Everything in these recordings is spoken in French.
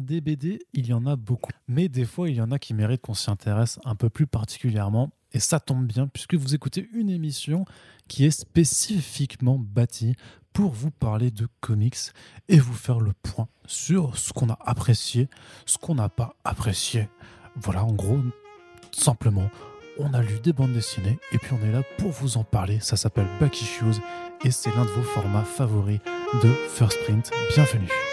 des BD, il y en a beaucoup. Mais des fois, il y en a qui méritent qu'on s'y intéresse un peu plus particulièrement. Et ça tombe bien, puisque vous écoutez une émission qui est spécifiquement bâtie pour vous parler de comics et vous faire le point sur ce qu'on a apprécié, ce qu'on n'a pas apprécié. Voilà, en gros, simplement, on a lu des bandes dessinées et puis on est là pour vous en parler. Ça s'appelle Back Issues et c'est l'un de vos formats favoris de First Print. Bienvenue.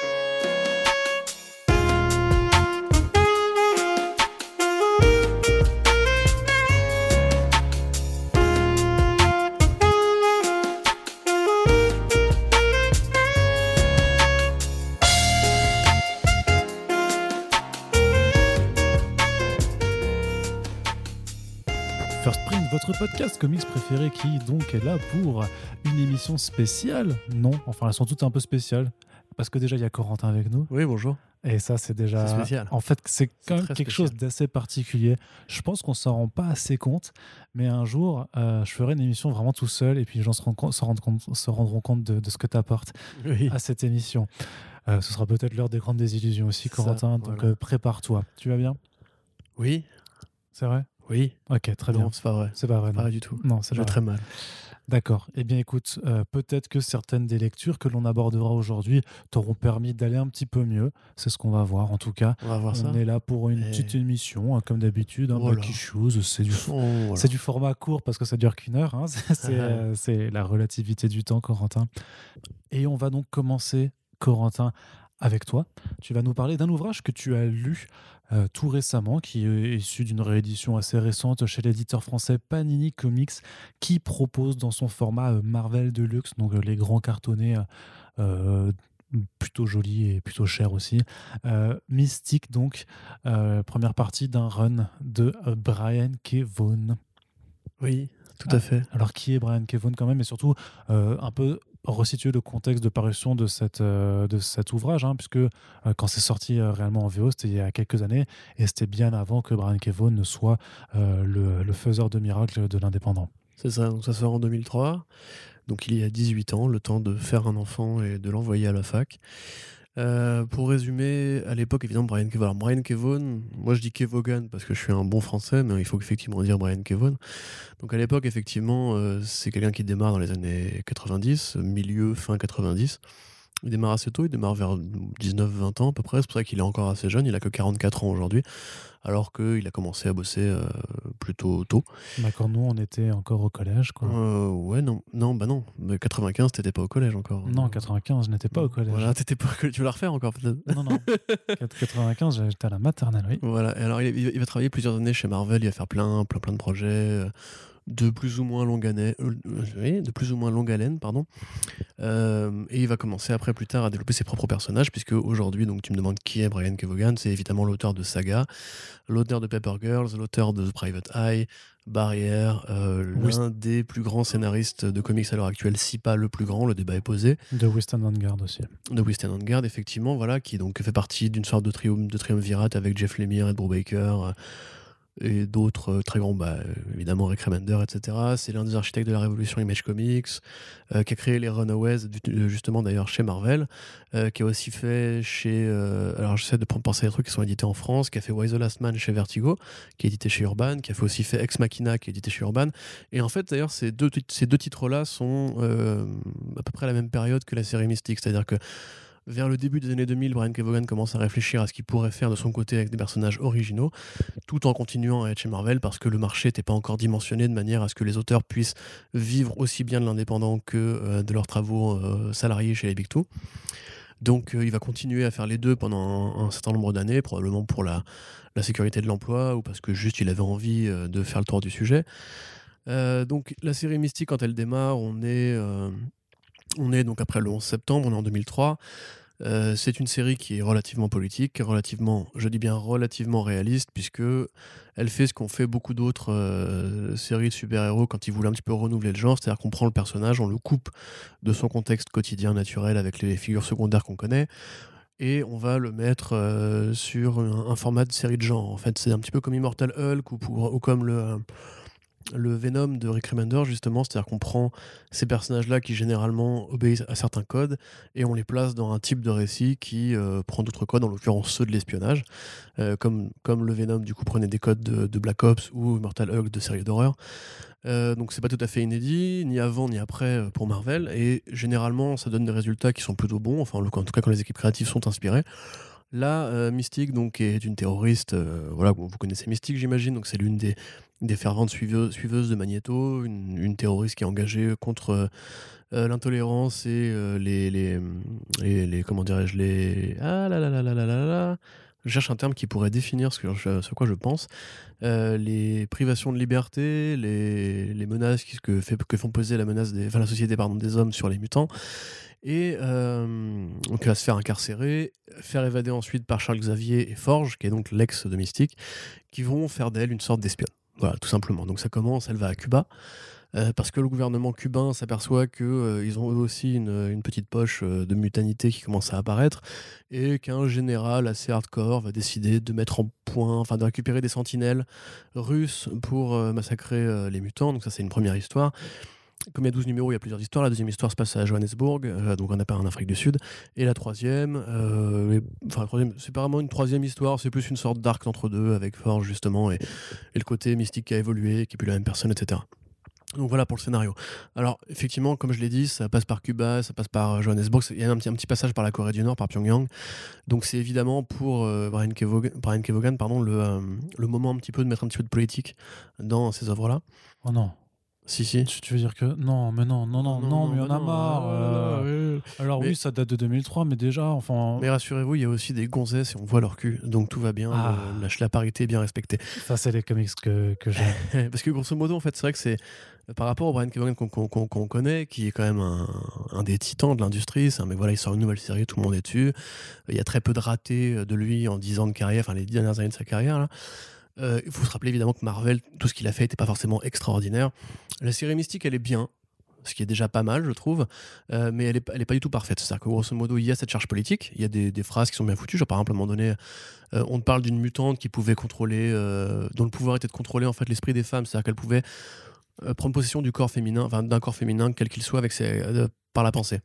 Podcast comics préféré qui donc est là pour une émission spéciale. Non, enfin elles sont toutes un peu spéciales. Parce que déjà il y a Corentin avec nous. Oui, bonjour. Et ça c'est déjà... Spécial. En fait c'est quand même quelque spécial. chose d'assez particulier. Je pense qu'on s'en rend pas assez compte. Mais un jour euh, je ferai une émission vraiment tout seul et puis les gens se, rendent compte- se, rendent compte- se rendront compte de, de ce que tu apportes Oui. à cette émission. Euh, ce sera peut-être l'heure des grandes désillusions aussi ça, Corentin. Donc voilà. euh, prépare-toi. Tu vas bien? Oui. C'est vrai? Oui. Ok, très bien. Non, c'est pas vrai. C'est pas vrai. Pas vrai du tout. Non, c'est pas très mal. D'accord. Eh bien, écoute, euh, peut-être que certaines des lectures que l'on abordera aujourd'hui t'auront permis d'aller un petit peu mieux. C'est ce qu'on va voir, en tout cas. On va voir ça. On est là pour une Et- petite émission, hein, comme d'habitude. Hein, Voilà. C'est du, Oh, voilà. c'est du format court parce que ça dure qu'une heure. hein. C'est, euh, c'est la relativité du temps, Corentin. Et on va donc commencer, Corentin, avec toi. Tu vas nous parler d'un ouvrage que tu as lu euh, tout récemment, qui est issu d'une réédition assez récente chez l'éditeur français Panini Comics, qui propose dans son format euh, Marvel Deluxe, donc euh, les grands cartonnés plutôt jolis et plutôt chers aussi. Euh, Mystique, donc, euh, première partie d'un run de Brian K. Vaughan. Oui, tout Ah. à fait. Alors, qui est Brian K. Vaughan quand même, et surtout euh, un peu resituer le contexte de parution de, euh, cet ouvrage, hein, puisque euh, quand c'est sorti euh, réellement en VO, c'était il y a quelques années, et c'était bien avant que Brian K. Vaughan ne soit le, le faiseur de miracles de l'indépendant. C'est ça. Donc ça sort en 2003. Donc il y a 18 ans, le temps de faire un enfant et de l'envoyer à la fac. Euh, pour résumer, à l'époque, évidemment, Brian Kevogan. Alors, Brian Kevogan, moi je dis Kevogan parce que je suis un bon français, mais il faut effectivement dire Brian Kevogan. Donc à l'époque, effectivement, euh, c'est quelqu'un qui démarre dans les années 90, milieu, fin 90. Il démarre assez tôt, il démarre vers 19-20 ans à peu près, c'est pour ça qu'il est encore assez jeune, il a que 44 ans aujourd'hui, alors qu'il a commencé à bosser euh, plutôt tôt. D'accord, nous, on était encore au collège. Quoi. Euh, ouais, non, non, bah non, mais 95, t'étais pas au collège encore. Non, 95, je n'étais pas au collège. Voilà, t'étais pas au collège. Tu veux la refaire encore peut-être? Non, non. 95, j'étais à la maternelle, oui. Voilà, et alors il, il va travailler plusieurs années chez Marvel, il va faire plein, plein, plein de projets euh, de plus ou moins longue haleine, euh, oui, de plus ou moins longue haleine, pardon. Euh, et il va commencer après plus tard à développer ses propres personnages, puisque aujourd'hui, donc tu me demandes qui est Brian Kevogan, c'est évidemment l'auteur de Saga, l'auteur de Paper Girls, l'auteur de The Private Eye, Barrière, euh, l'un des plus grands scénaristes de comics à l'heure actuelle, si pas le plus grand, le débat est posé. De Western Vanguard aussi. de Western Vanguard, effectivement, voilà, qui donc fait partie d'une sorte de, trium- de triumvirate avec Jeff Lemire, Ed Brubaker euh, et d'autres euh, très grands, bah, évidemment Rick Remender, etc. C'est l'un des architectes de la révolution Image Comics, euh, qui a créé les Runaways, euh, justement d'ailleurs chez Marvel, qui a aussi fait chez. alors j'essaie de pen- penser à des trucs qui sont édités en France, qui a fait Why the Last Man chez Vertigo, qui est édité chez Urban, qui a aussi fait Ex Machina, qui est édité chez Urban. Et en fait, d'ailleurs, ces deux, ces deux titres-là sont à peu près à la même période que la série Mystique, c'est-à-dire que vers le début des années 2000, Brian Kevogan commence à réfléchir à ce qu'il pourrait faire de son côté avec des personnages originaux, tout en continuant à être chez Marvel parce que le marché n'était pas encore dimensionné de manière à ce que les auteurs puissent vivre aussi bien de l'indépendant que euh, de leurs travaux euh, salariés chez les Big Two. Donc euh, il va continuer à faire les deux pendant un, certain nombre d'années, probablement pour la, sécurité de l'emploi ou parce que juste il avait envie de faire le tour du sujet. Donc la série Mystique, quand elle démarre, on est, on est donc après le 11 septembre, on est en 2003. Euh, c'est une série qui est relativement politique, relativement, je dis bien relativement réaliste, puisque elle fait ce qu'ont fait beaucoup d'autres euh, séries de super-héros quand ils voulaient un petit peu renouveler le genre, c'est-à-dire qu'on prend le personnage, on le coupe de son contexte quotidien naturel avec les figures secondaires qu'on connaît, et on va le mettre euh, sur un, format de série de genre. En fait, c'est un petit peu comme Immortal Hulk ou comme le, le Venom de Rick justement, c'est-à-dire qu'on prend ces personnages-là qui généralement obéissent à certains codes et on les place dans un type de récit qui euh, prend d'autres codes, en l'occurrence ceux de l'espionnage, euh, comme, le Venom du coup prenait des codes de, Black Ops ou Mortal Hug de séries d'horreur. Euh, donc c'est pas tout à fait inédit, ni avant ni après pour Marvel, et généralement ça donne des résultats qui sont plutôt bons, enfin en tout cas quand les équipes créatives sont inspirées. Là, Mystique donc, est une terroriste. Vous connaissez Mystique, j'imagine. Donc, c'est l'une des, des ferventes suiveuses, de Magneto, une, terroriste qui est engagée contre euh, l'intolérance et les, les, les, Comment dirais-je Les. Ah là là là là là là là je cherche un terme qui pourrait définir ce, que ce quoi je pense. les privations de liberté, les, les menaces qui, que, fait, que font peser la menace des, enfin, la société pardon, des hommes sur les mutants, et euh, donc va se faire incarcérer, faire évader ensuite par Charles Xavier et Forge, qui est donc l'ex de Mystique, qui vont faire d'elle une sorte d'espionne. Voilà, tout simplement. Donc ça commence, elle va à Cuba. Euh, parce que le gouvernement cubain s'aperçoit qu'ils euh, ont eux aussi une, petite poche de mutanité qui commence à apparaître et qu'un général assez hardcore va décider de mettre en point, enfin de récupérer des sentinelles russes pour massacrer les mutants. Donc ça c'est une première histoire comme il y a 12 numéros, il y a plusieurs histoires. La deuxième histoire se passe à Johannesburg, euh, donc on n'a pas en Afrique du Sud. Et la troisième, euh, enfin la troisième, c'est pas vraiment une troisième histoire, c'est plus une sorte d'arc entre deux avec Forge justement et, le côté mystique qui a évolué, qui est plus la même personne, etc. Donc voilà pour le scénario. Alors effectivement, comme je l'ai dit, ça passe par Cuba, ça passe par Johannesburg, il y a un petit, passage par la Corée du Nord, par Pyongyang. Donc c'est évidemment pour euh, Brian, Kevogan, pardon, le, le moment un petit peu de mettre un petit peu de politique dans ces œuvres-là. Oh non. Si, si. Tu, veux dire que. Non, mais non, non, non, non, mais on a marre. Euh. Alors oui, ça date de 2003, mais déjà, enfin. Mais rassurez-vous, il y a aussi des gonzesses et on voit leur cul, donc tout va bien. Ah. la, parité est bien respectée. Ça, c'est les comics que, que j'aime. Parce que grosso modo, en fait, c'est vrai que c'est. Par rapport au Brian Kevogan qu'on connaît, qui est quand même un, un des titans de l'industrie, mais voilà, il sort une nouvelle série, tout le monde est dessus. Il y a très peu de ratés de lui en 10 ans de carrière, enfin les 10 dernières années de sa carrière. Là. Euh, il faut se rappeler évidemment que Marvel, tout ce qu'il a fait n'était pas forcément extraordinaire. La série Mystique, elle est bien, ce qui est déjà pas mal, je trouve, euh, mais elle n'est est pas du tout parfaite. C'est-à-dire que grosso modo, il y a cette charge politique, il y a des, phrases qui sont bien foutues. Par exemple, à un moment donné, euh, on parle d'une mutante qui pouvait contrôler, dont le pouvoir était de contrôler en fait l'esprit des femmes, c'est-à-dire qu'elle pouvait prendre possession du corps féminin, enfin d'un corps féminin, quel qu'il soit, avec ses, par la pensée.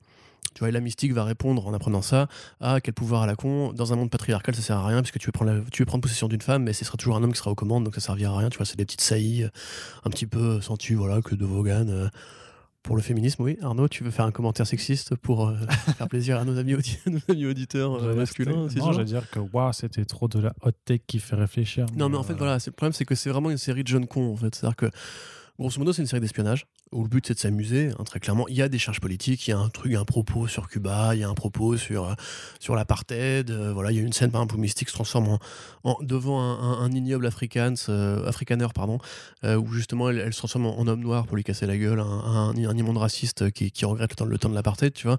Tu vois, et la mystique va répondre en apprenant ça à quel pouvoir à la con. Dans un monde patriarcal, ça sert à rien puisque tu veux prendre, tu veux prendre possession d'une femme, mais ce sera toujours un homme qui sera aux commandes, donc ça servira à rien. Tu vois, c'est des petites saillies un petit peu sentues, voilà, que de Vaughan. Euh, pour le féminisme, oui. Arnaud, tu veux faire un commentaire sexiste pour euh, faire plaisir à nos amis, auditeurs euh, masculins Non, je veux dire que c'était trop de la hot take qui fait réfléchir. Non, mais en fait, voilà, le problème, c'est que c'est vraiment une série de jeunes cons, en fait. C'est-à-dire que Grosso modo, c'est une série d'espionnage où le but c'est de s'amuser, hein, très clairement. Il y a des charges politiques, il y a un truc, un propos sur Cuba, il y a un propos sur, euh, sur l'apartheid. Euh, voilà, il y a une scène par exemple où Mystique se transforme en, devant un, ignoble afrikaner, euh, africaner, pardon, où justement elle, se transforme en, homme noir pour lui casser la gueule, un, un, immonde raciste qui, qui, regrette le temps, le temps de l'apartheid, tu vois.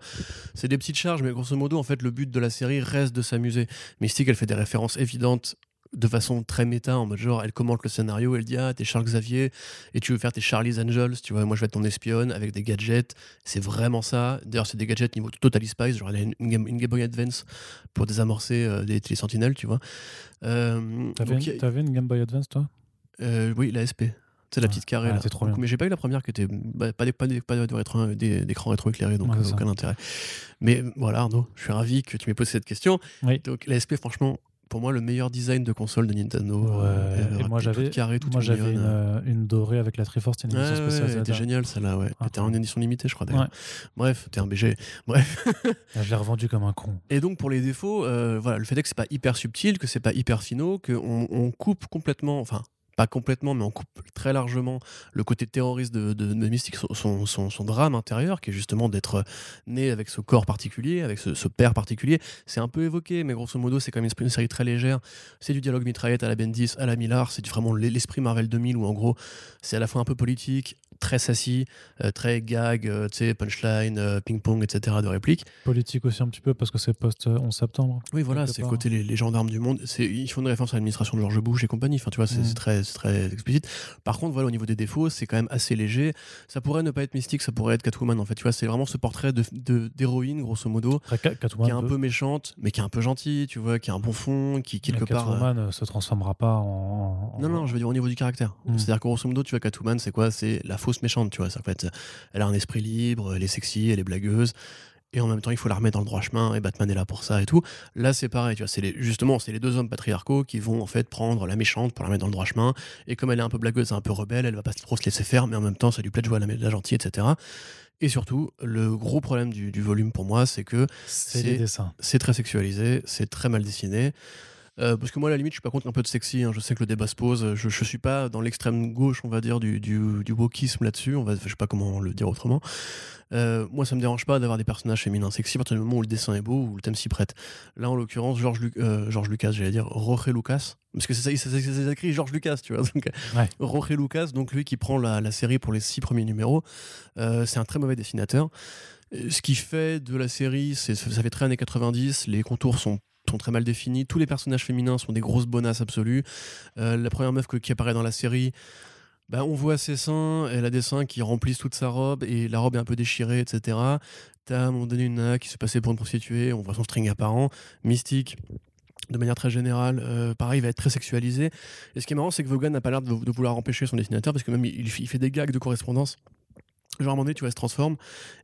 C'est des petites charges, mais grosso modo, en fait, le but de la série reste de s'amuser. Mystique, elle fait des références évidentes de façon très méta, en mode genre, elle commente le scénario, elle dit Ah, t'es Charles Xavier et tu veux faire tes Charlie's Angels, tu vois, moi je vais être ton espionne avec des gadgets. C'est vraiment ça. D'ailleurs, c'est des gadgets niveau Total Spice, genre elle a une, Game, Boy Advance pour désamorcer euh, des télésentinelles, tu vois. Euh, T'avais une, Game Boy Advance, toi? Euh, Oui, la SP. C'est la petite carrée. là. Trop bien. mais j'ai pas eu la première qui était bah, pas, des, pas, d'écran rétro éclairé, donc aucun intérêt. Mais voilà, Arnaud, je suis ravi que tu m'aies posé cette question. Donc la SP, franchement, pour moi le meilleur design de console de Nintendo. Euh, et moi j'avais moi j'avais une, euh, une, dorée avec la Triforce, c'était une édition spéciale. c'était génial celle-là, ouais. Ah, en édition limitée, je crois d'ailleurs. Bref, t'es un BG. Bref. Ah, je l'ai revendu comme un con. Et donc pour les défauts, euh, voilà, le fait est que c'est pas hyper subtil, que c'est pas hyper finaux, qu'on on coupe complètement, enfin pas complètement, mais on coupe très largement le côté terroriste de, de, Mystique, son, son, drame intérieur, qui est justement d'être né avec ce corps particulier, avec ce, père particulier. C'est un peu évoqué, mais grosso modo, c'est quand même une, série très légère. C'est du dialogue mitraillette à la Bendis, à la Millard, c'est vraiment l'esprit Marvel 2000, où en gros, c'est à la fois un peu politique, très sassy, euh, très gag, euh, tu sais, punchline, euh, ping-pong, etc. de répliques. Politique aussi un petit peu parce que c'est post-11 septembre. Oui, voilà, c'est côté les, les gendarmes du monde. Ils font une référence à l'administration de George Bush et compagnie. Enfin, tu vois, c'est, Mm. très, très explicite. Par contre, voilà, au niveau des défauts, c'est quand même assez léger. Ça pourrait ne pas être mystique, ça pourrait être Catwoman, en fait. Tu vois, c'est vraiment ce portrait de, de- d'héroïne, grosso modo, Catwoman, qui est un peu méchante, mais qui est un peu gentille, tu vois, qui a un bon fond, qui, quelque part. Catwoman euh, se transformera pas en. en- Non, non, je veux dire au niveau du caractère. Mm. C'est-à-dire grosso modo, tu vois, Catwoman, c'est quoi? C'est la fausse méchante, tu vois. En fait, elle a un esprit libre, elle est sexy, elle est blagueuse. Et en même temps, il faut la remettre dans le droit chemin, et Batman est là pour ça et tout. Là, c'est pareil, tu vois. C'est justement, c'est les deux hommes patriarcaux qui vont en fait prendre la méchante pour la mettre dans le droit chemin. Et comme elle est un peu blagueuse, un peu rebelle, elle va pas trop se laisser faire, mais en même temps, ça lui plaît de jouer à la, la gentille, etc. Et surtout, le gros problème du, du volume pour moi, c'est que c'est très sexualisé, c'est très mal dessiné. Euh, parce que moi, à la limite, je suis pas contre un peu de sexy. hein. Je sais que le débat se pose. Je, je suis pas dans l'extrême gauche, on va dire, du, du, du wokisme là-dessus. On va, je sais pas comment le dire autrement. Euh, moi, ça me dérange pas d'avoir des personnages féminins sexy à partir du moment où le dessin est beau ou le thème s'y prête. Là, en l'occurrence, George, Lu- euh, George Lucas, j'allais dire Jorge Lucas, parce que c'est ça, c'est- écrit George Lucas, tu vois. Donc, Ouais. Jorge Lucas, donc lui qui prend la, la série pour les six premiers numéros, c'est un très mauvais dessinateur. Ce qui fait de la série, ça fait très années 90, les contours sont sont très mal définis, tous les personnages féminins sont des grosses bonasses absolues. Euh, la première meuf qui apparaît dans la série, bah, on voit ses seins, elle a des seins qui remplissent toute sa robe et la robe est un peu déchirée, etc. T'as à un donné une nana qui se passait pour une prostituée, on voit son string apparent, mystique. De manière très générale, euh, pareil, va être très sexualisé. Et ce qui est marrant, c'est que Vaughan n'a pas l'air de, de vouloir empêcher son dessinateur parce que même il, il fait des gags de correspondance. Genre à un moment donné, tu vois, elle se transforme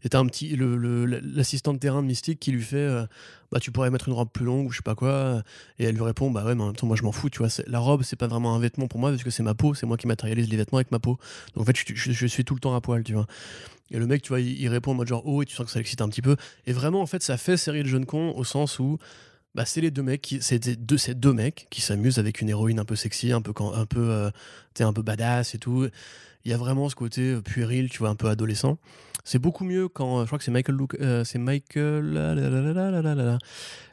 et t'as un petit l'assistant de terrain de Mystique qui lui fait euh, bah tu pourrais mettre une robe plus longue ou je sais pas quoi et elle lui répond bah ouais mais en même temps moi je m'en fous tu vois la robe c'est pas vraiment un vêtement pour moi parce que c'est ma peau c'est moi qui matérialise les vêtements avec ma peau. Donc en fait je, suis tout le temps à poil tu vois et le mec tu vois il, répond en mode genre oh et tu sens que ça l'excite un petit peu et vraiment en fait ça fait série de jeunes cons au sens où bah, c'est les deux mecs qui c'est deux deux mecs qui s'amusent avec une héroïne un peu sexy un peu un peu euh, un peu badass et tout il y a vraiment ce côté euh, puéril tu vois un peu adolescent. C'est beaucoup mieux quand euh, je crois que c'est Michael euh, c'est Michael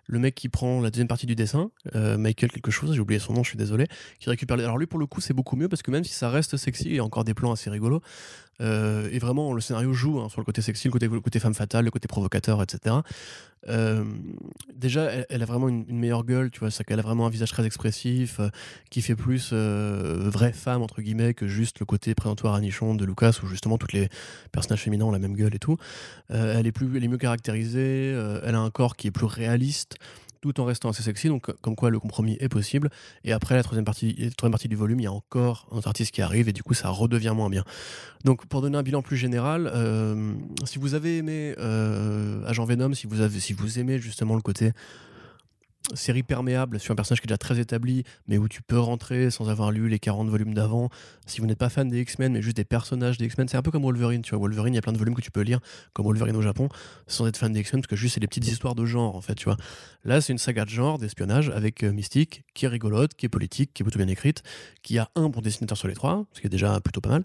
le mec qui prend la deuxième partie du dessin euh, Michael quelque chose j'ai oublié son nom je suis désolé qui récupère les- alors lui pour le coup c'est beaucoup mieux parce que même si ça reste sexy il y a encore des plans assez rigolos euh, et vraiment le scénario joue hein, sur le côté sexy le côté, femme fatale le côté provocateur etc euh, déjà, elle, a vraiment une, meilleure gueule, tu vois, c'est qu'elle a vraiment un visage très expressif, qui fait plus vraie femme, entre guillemets, que juste le côté présentoir à nichon de Lucas, où justement toutes les personnages féminins ont la même gueule et tout. Elle, est plus, elle est mieux caractérisée, elle a un corps qui est plus réaliste, tout en restant assez sexy, donc comme quoi le compromis est possible. Et après la troisième partie, du volume, il y a encore un artiste qui arrive, et du coup ça redevient moins bien. Donc pour donner un bilan plus général, euh, si vous avez aimé euh, Agent Venom, si vous aimez justement le côté série perméable sur un personnage qui est déjà très établi, mais où tu peux rentrer sans avoir lu les 40 volumes d'avant, si vous n'êtes pas fan des X-Men, mais juste des personnages des X-Men, c'est un peu comme Wolverine, tu vois, Wolverine, il y a plein de volumes que tu peux lire, comme Wolverine au Japon, sans être fan des X-Men, parce que juste c'est des petites histoires de genre, en fait, tu vois. Là, c'est une saga de genre, d'espionnage, avec euh, Mystique, qui est rigolote, qui est politique, qui est plutôt bien écrite, qui a un bon dessinateur sur les trois, ce qui est déjà plutôt pas mal.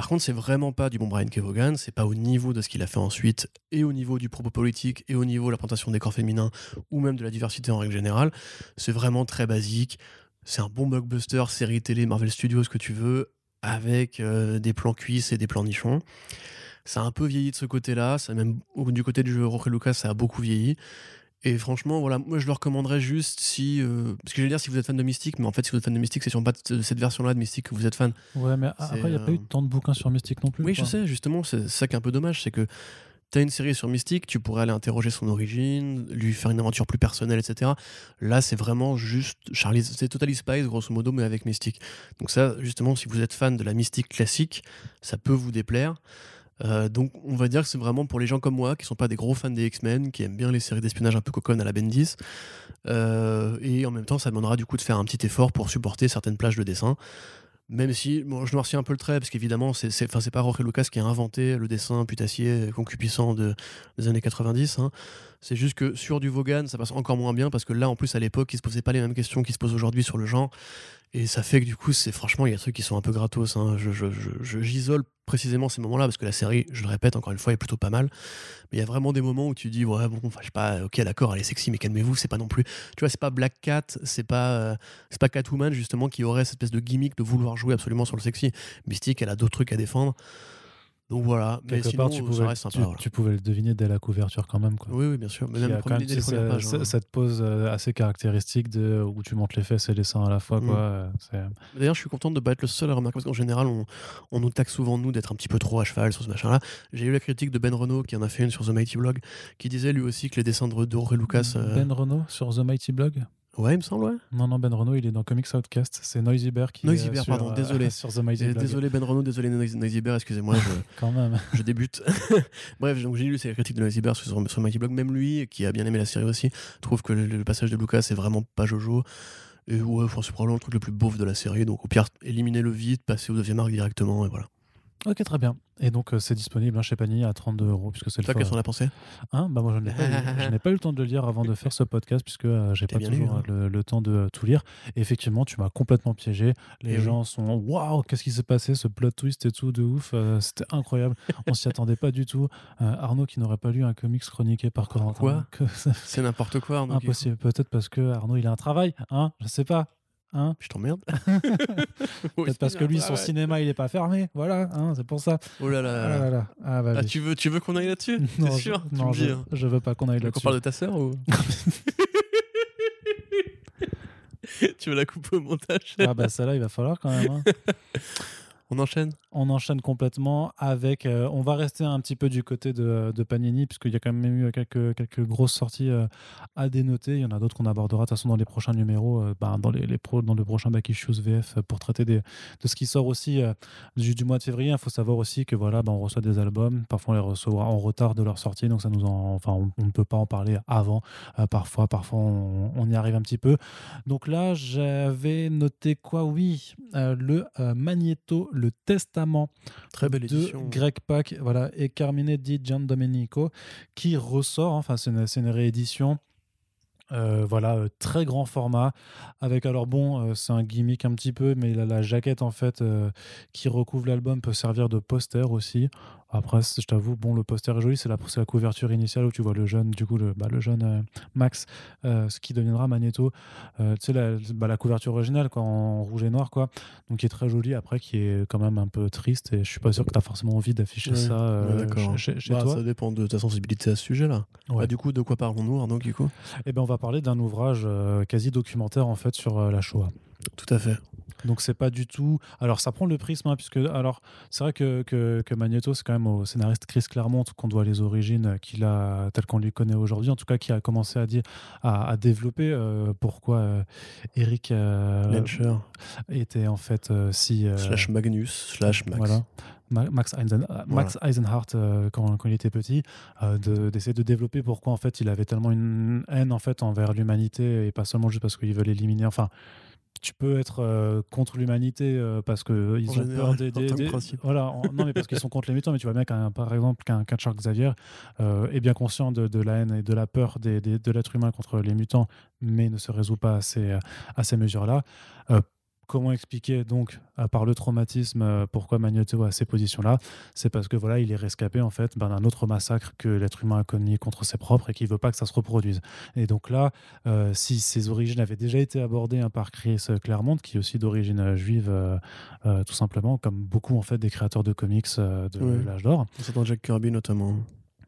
Par contre, c'est vraiment pas du bon Brian Kevogan, c'est pas au niveau de ce qu'il a fait ensuite, et au niveau du propos politique, et au niveau de la présentation des corps féminins, ou même de la diversité en règle générale. C'est vraiment très basique. C'est un bon blockbuster, série télé, Marvel Studios, ce que tu veux, avec euh, des plans cuisses et des plans nichons. Ça a un peu vieilli de ce côté-là, ça même du côté du jeu Jorge Lucas, ça a beaucoup vieilli. Et franchement, voilà, moi je le recommanderais juste si. euh, parce que j'allais dire si vous êtes fan de Mystique, mais en fait, si vous êtes fan de Mystique, c'est sûrement pas de cette version-là de Mystique que vous êtes fan. Ouais, mais après, il n'y a pas euh, eu tant de bouquins sur Mystique non plus. Oui, je sais, justement, c'est ça qui est un peu dommage, c'est que t'as une série sur Mystique, tu pourrais aller interroger son origine, lui faire une aventure plus personnelle, etc. Là, c'est vraiment juste Charlie, c'est Totally Spies, grosso modo, mais avec Mystique. Donc ça, justement, si vous êtes fan de la Mystique classique, ça peut vous déplaire. Euh, donc on va dire que c'est vraiment pour les gens comme moi qui sont pas des gros fans des X-Men, qui aiment bien les séries d'espionnage un peu coconnes à la Bendis. Euh, et en même temps, ça demandera du coup de faire un petit effort pour supporter certaines plages de dessin. Même si, bon, je noircis un peu le trait, parce qu'évidemment, c'est c'est- pas Jorge Lucas qui a inventé le dessin putassier concupiscent de, des années 90. hein. C'est juste que sur du Vaughan, ça passe encore moins bien, parce que là, en plus, à l'époque, il se posait pas les mêmes questions qui se posent aujourd'hui sur le genre. Et ça fait que du coup, c'est franchement, il y a des trucs qui sont un peu gratos. hein. Je- J'isole précisément ces moments-là, parce que la série, je le répète encore une fois, est plutôt pas mal. Mais il y a vraiment des moments où tu dis, ouais, bon, je sais pas, ok, d'accord, elle est sexy, mais calmez-vous, c'est pas non plus. Tu vois, c'est pas Black Cat, c'est pas, euh, c'est pas Catwoman, justement, qui aurait cette espèce de gimmick de vouloir jouer absolument sur le sexy. Mystique, elle a d'autres trucs à défendre. Donc voilà, mais sinon, part, tu ça pouvais, reste sympa. tu, voilà. tu pouvais le deviner dès la couverture quand même. Quoi. Oui, oui, bien sûr. Mais même quand même dès les ce- premières pages, ce- hein. cette pose euh, assez caractéristique de, où tu montes les fesses et les seins à la fois. Mm. Euh, D'ailleurs, je suis content de ne pas être le seul à remarquer parce qu'en général, on, on nous taxe souvent, nous, d'être un petit peu trop à cheval sur ce machin-là. J'ai eu la critique de Ben Renault qui en a fait une sur The Mighty Blog qui disait lui aussi que les dessins de Jorge Lucas. euh, Ben Renault sur The Mighty Blog? Ouais, il me semble, ouais. Non, non, Ben Renault, il est dans Comics Outcast. C'est Noisy Bear qui Noisy est Bear, sur, pardon, euh, désolé. sur The Mighty Blog. désolé Ben Renault, désolé Noisy Bear, excusez-moi, je, Quand même. je débute. Bref, donc j'ai lu ces critiques de Noisy Bear sur, sur Mighty Blog. Même lui, qui a bien aimé la série aussi, trouve que le, le passage de Lucas est vraiment pas Jojo. Et ouais, enfin, c'est probablement le truc le plus beauf de la série. Donc au pire, éliminez-le vite, passez au deuxième arc directement, et voilà. Ok, très bien. Et donc, euh, c'est disponible hein, chez Panini à 32 euros, puisque c'est le Toi, qu'est-ce qu'on a pensé? Hein? Bah moi, je n'ai pas, eu- je n'ai pas eu le temps de le lire avant de faire ce podcast, puisque euh, j'ai T'es pas toujours eu, hein. euh, le, le temps de euh, tout lire. Et effectivement, tu m'as complètement piégé. Les Eh oui. gens sont waouh, qu'est-ce qui s'est passé, ce plot twist et tout de ouf. euh, C'était incroyable. On s'y attendait pas du tout. Euh, Arnaud qui n'aurait pas lu un comics chroniqué par Corentin. Quoi? que- C'est n'importe quoi, Arnaud. Impossible. Peut-être parce que Arnaud il a un travail, hein? Je sais pas. Hein Je t'emmerde. Peut-être parce que lui, son cinéma, il est pas fermé. Voilà, hein, c'est pour ça. Oh là là. Ah là là. Ah, bah Ah, oui. tu veux, tu veux qu'on aille là-dessus Non, je- sûr non, je, dis, hein. je veux pas qu'on aille là-dessus. qu'on parle de ta sœur ou Tu veux la couper au montage Ah bah celle-là, il va falloir quand même. hein. On enchaîne? On enchaîne complètement avec. euh, on va rester un petit peu du côté de, Panini, puisqu'il y a quand même eu quelques, quelques grosses sorties euh, à dénoter. Il y en a d'autres qu'on abordera de toute façon dans les prochains numéros, euh, ben, dans, les, pro- dans le prochain Back Issues VF, pour traiter des, de ce qui sort aussi du, du mois de février. Il faut savoir aussi que voilà, ben, on reçoit des albums. Parfois, on les reçoit en retard de leur sortie, donc ça nous en, enfin, on, ne peut pas en parler avant. parfois, parfois, on, on y arrive un petit peu. Donc là, j'avais noté quoi? Oui, le Magneto, le Testament Très belle de édition. Greg Pak voilà, et Carmine Di Giandomenico qui ressort, enfin c'est une, réédition. euh, voilà, euh, très grand format. Avec alors bon, euh, c'est un gimmick un petit peu, mais la, la jaquette en fait qui recouvre l'album peut servir de poster aussi. Après, je t'avoue, bon, le poster est joli, c'est la, couverture initiale où tu vois le jeune, du coup, le, bah, le jeune euh, Max, euh, ce qui deviendra Magneto. Euh, tu sais, la, bah, la couverture originale, quoi, en rouge et noir, quoi. Donc, qui est très jolie, après, qui est quand même un peu triste, et je suis pas sûr que tu as forcément envie d'afficher Ouais, ça ouais, chez, chez Bah, toi. ça dépend de ta sensibilité à ce sujet-là. Ouais. Du coup, de quoi parlons-nous, Arnaud, du coup? Eh ben, on va parler d'un ouvrage quasi documentaire, en fait, sur la Shoah. Tout à fait. Donc c'est pas du tout. Alors ça prend le prisme, hein, puisque alors c'est vrai que, que, que Magneto, c'est quand même au scénariste Chris Claremont qu'on doit les origines euh, qu'il a telles qu'on lui connaît aujourd'hui. En tout cas, qui a commencé à dire, à, à développer euh, pourquoi euh, Eric euh, Lencher, était en fait si slash Magnus, slash Max. voilà. Ma- Max, Eisen- Max Eisenhardt euh, quand, quand il était petit, euh, de- d'essayer de, développer pourquoi en fait il avait tellement une haine en fait envers l'humanité et pas seulement juste parce qu'ils veulent éliminer. Enfin, tu peux être euh, contre l'humanité euh, parce que ils En ont général, peur des, des- voilà en- non mais parce qu'ils sont contre les mutants mais tu vois bien qu'un par exemple qu'un qu'un Charles Xavier euh, est bien conscient de, de la haine et de la peur des, des- de l'être humain contre les mutants mais ne se résout pas à ces, à ces mesures là comment expliquer donc à part le traumatisme euh, pourquoi Magneto a ces positions là c'est parce que voilà il est rescapé en fait ben, d'un autre massacre que l'être humain a commis contre ses propres et qu'il veut pas que ça se reproduise et donc là euh, si ses origines avaient déjà été abordées hein, par Chris Claremont qui est aussi d'origine euh, juive euh, euh, tout simplement comme beaucoup en fait des créateurs de comics de Ouais. l'âge d'or C'est dans Jack Kirby notamment.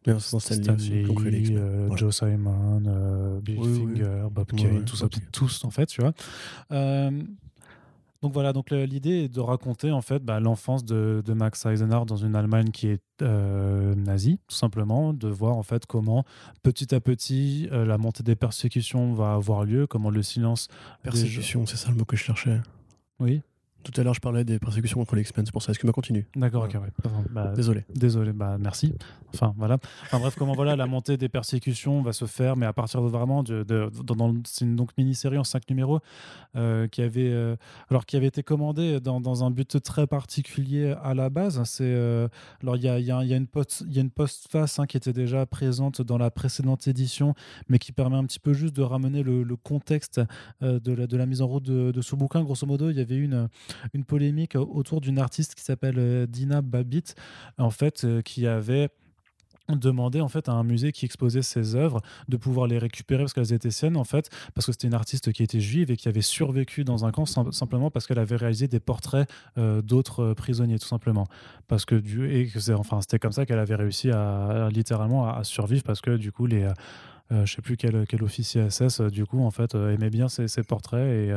Mais c'est dans Stan Lee Stan aussi, Lee, qui ont créé les X-Men. euh, Voilà. Joe Simon, euh, Bill Oui, oui. Finger, Bob Ouais, Kane, ouais, tout ça, tous en fait, tu vois. Euh, donc voilà, donc l'idée est de raconter en fait bah, l'enfance de, de Max Eisenhardt dans une Allemagne qui est euh, nazie, tout simplement, de voir en fait comment petit à petit euh, la montée des persécutions va avoir lieu, comment le silence des Persécution, c'est ça le mot que je cherchais. Oui, Tout à l'heure, je parlais des persécutions contre les X-Men, c'est pour ça. Est-ce que ma continue d'accord, ok, ouais. Pardon, bah, Désolé. Désolé, bah merci. Enfin voilà. Enfin bref, comment voilà la montée des persécutions va se faire, mais à partir de vraiment de, de- dans, dans- c'est une donc mini-série en cinq numéros euh, qui avait euh, alors qui avait été commandée dans, dans un but très particulier à la base. C'est euh, alors il y a, il y a- y a une post il y a une postface hein, qui était déjà présente dans la précédente édition, mais qui permet un petit peu juste de ramener le, le contexte euh, de, la, de la mise en route de, de ce bouquin. Grosso modo, il y avait une une polémique autour d'une artiste qui s'appelle euh, Dina Babbitt, en fait, euh, qui avait demandé en fait à un musée qui exposait ses œuvres de pouvoir les récupérer parce qu'elles étaient siennes en fait parce que c'était une artiste qui était juive et qui avait survécu dans un camp simplement parce qu'elle avait réalisé des portraits euh, d'autres prisonniers tout simplement. Parce que du et que enfin c'était comme ça qu'elle avait réussi à, littéralement à, survivre parce que du coup les euh, je sais plus quel, quel officier SS du coup en fait aimait bien ces, portraits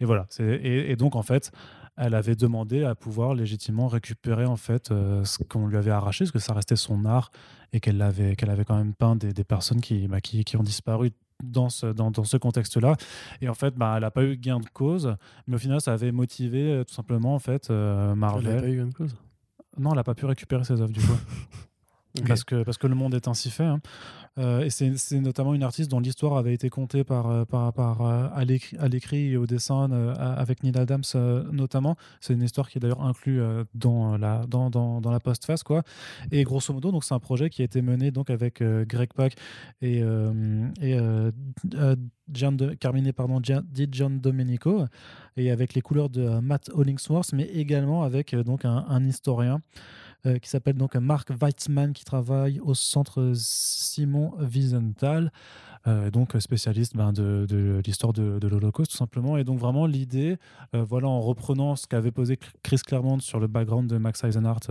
et voilà et, et donc en fait elle avait demandé à pouvoir légitimement récupérer en fait euh, ce qu'on lui avait arraché, parce que ça restait son art et qu'elle avait, qu'elle avait quand même peint des, des personnes qui, bah, qui, qui, ont disparu dans ce, dans, dans ce contexte-là. Et en fait, bah, elle n'a pas eu gain de cause, mais au final, ça avait motivé euh, tout simplement en fait euh, Marvel. Elle n'a pas eu gain de cause? Non, elle n'a pas pu récupérer ses œuvres du coup. Parce, que, parce que le monde est ainsi fait. Hein. Euh, et c'est notamment une artiste dont l'histoire avait été contée par, euh, par, par, euh, à l'écrit et au dessin avec Neil Adams notamment. C'est une histoire qui est d'ailleurs inclue dans la, dans, dans, dans la postface. Et grosso modo, c'est un projet qui a été mené donc, avec Greg Pak et, et John de, Carmine pardon, Di John Domenico et avec les couleurs de Matt Hollingsworth, mais également avec donc un historien euh, qui s'appelle donc Mark Weitzman, qui travaille au centre Simon Wiesenthal, euh, donc spécialiste ben, de, de l'histoire de, de l'Holocauste tout simplement. Et donc vraiment l'idée, euh, voilà, en reprenant ce qu'avait posé Chris Claremont sur le background de Max Eisenhardt,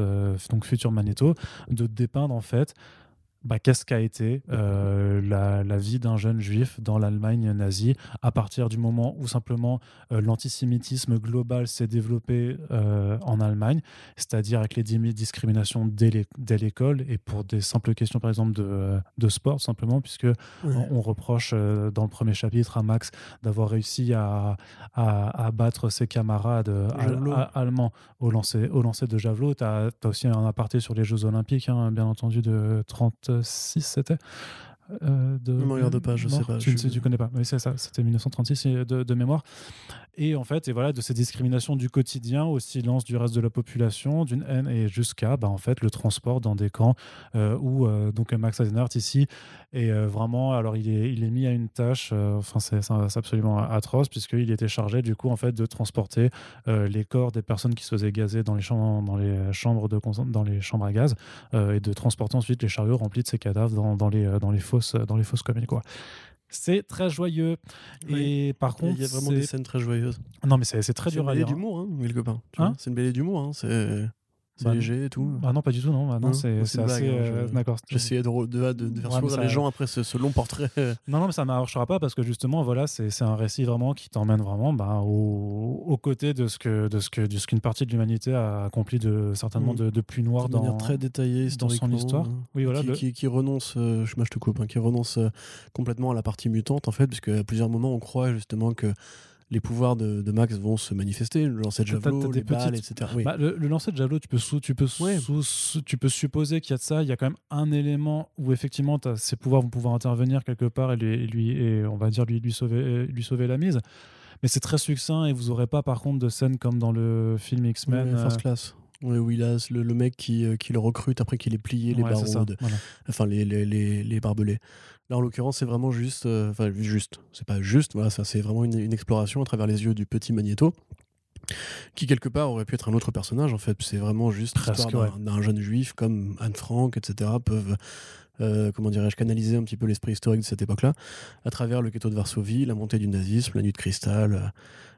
donc futur Magneto, de dépeindre en fait bah, qu'est-ce qu'a été euh, la, vie d'un jeune juif dans l'Allemagne nazie à partir du moment où simplement euh, l'antisémitisme global s'est développé euh, en Allemagne, c'est-à-dire avec les discriminations dès l'école et pour des simples questions par exemple de, de sport simplement puisque on, reproche dans le premier chapitre à Max d'avoir réussi à, à, battre ses camarades allemands au lancer, au lancer de javelot. Tu as, aussi un aparté sur les Jeux olympiques, hein, bien entendu, de 30 6 c'était. Euh, de, ne me regarde pas, je sais pas. Tu ne connais pas, mais c'est ça, c'était 1936 de, de, mémoire. Et en fait, et voilà, de ces discriminations du quotidien au silence du reste de la population, d'une haine et jusqu'à bah, en fait, le transport dans des camps euh, où euh, donc Max Eisenhardt ici est euh, vraiment, alors il est, il est mis à une tâche, enfin c'est absolument atroce puisqu'il était chargé du coup en fait de transporter les corps des personnes qui se faisaient gazer dans les chambres, dans les chambres de dans les chambres à gaz et de transporter ensuite les chariots remplis de ces cadavres dans, dans les dans les fosses dans les fosses communes quoi. C'est très joyeux. Et par contre. Il y a vraiment des scènes très joyeuses. Non, mais c'est très dur à lire. C'est une BD d'humour, hein, quelque part. Hein c'est une BD d'humour. Hein, c'est. Bah, léger et tout. Ah non, pas du tout, non. Bah non, c'est assez. Hein, euh, d'accord. J'essayais de, de, de, faire sourire les gens après ce, long portrait. non, non, mais ça ne marchera pas parce que justement, voilà, c'est un récit vraiment qui t'emmène vraiment bah, au, au, côté de ce de ce que de ce qu'une partie de l'humanité a accompli de certainement mm. de, plus noir dans très détaillé dans son histoire. Oui, voilà. Qui, qui, renonce, euh, je, je te coupe, hein, qui renonce euh, complètement à la partie mutante en fait, à plusieurs moments on croit justement que les pouvoirs de, Max vont se manifester, le lancer de javelot, les balles, etc. Bah, le, lancer de javelot, tu peux, tu peux, tu peux supposer qu'il y a de ça. Il y a quand même un élément où effectivement ses pouvoirs vont pouvoir intervenir quelque part et lui, lui et on va dire lui, lui, sauver, lui sauver la mise. Mais c'est très succinct et vous n'aurez pas par contre de scènes comme dans le film X-Men. First euh, Class. Oui, où il a le, mec qui, euh, qui, le recrute après qu'il ait plié les barreaux, enfin les, les, les, les, barbelés. Là, en l'occurrence, c'est vraiment juste, euh, enfin juste, c'est pas juste, voilà, ça, c'est vraiment une, une, exploration à travers les yeux du petit Magneto, qui quelque part aurait pu être un autre personnage en fait. C'est vraiment juste l'histoire d'un jeune juif comme Anne Frank, etc. peuvent euh, comment dirais-je, canaliser un petit peu l'esprit historique de cette époque-là, à travers le ghetto de Varsovie, la montée du nazisme, la nuit de cristal, euh,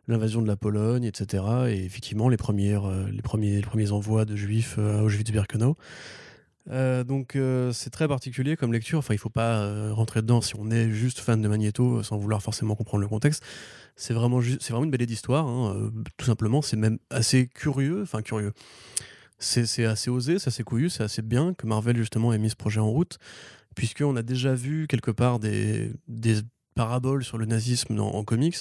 l'invasion de la Pologne, etc. Et effectivement, les, premières, les, premiers, les premiers envois de juifs à Auschwitz-Birkenau. Euh, donc euh, c'est très particulier comme lecture. Enfin, il faut pas euh, rentrer dedans si on est juste fan de Magneto sans vouloir forcément comprendre le contexte. C'est vraiment, c'est vraiment une belle d'histoire, hein, tout simplement. C'est même assez curieux, enfin curieux. C'est assez osé, c'est assez couillu, c'est assez bien que Marvel justement ait mis ce projet en route, puisqu'on a déjà vu quelque part des, des paraboles sur le nazisme en comics.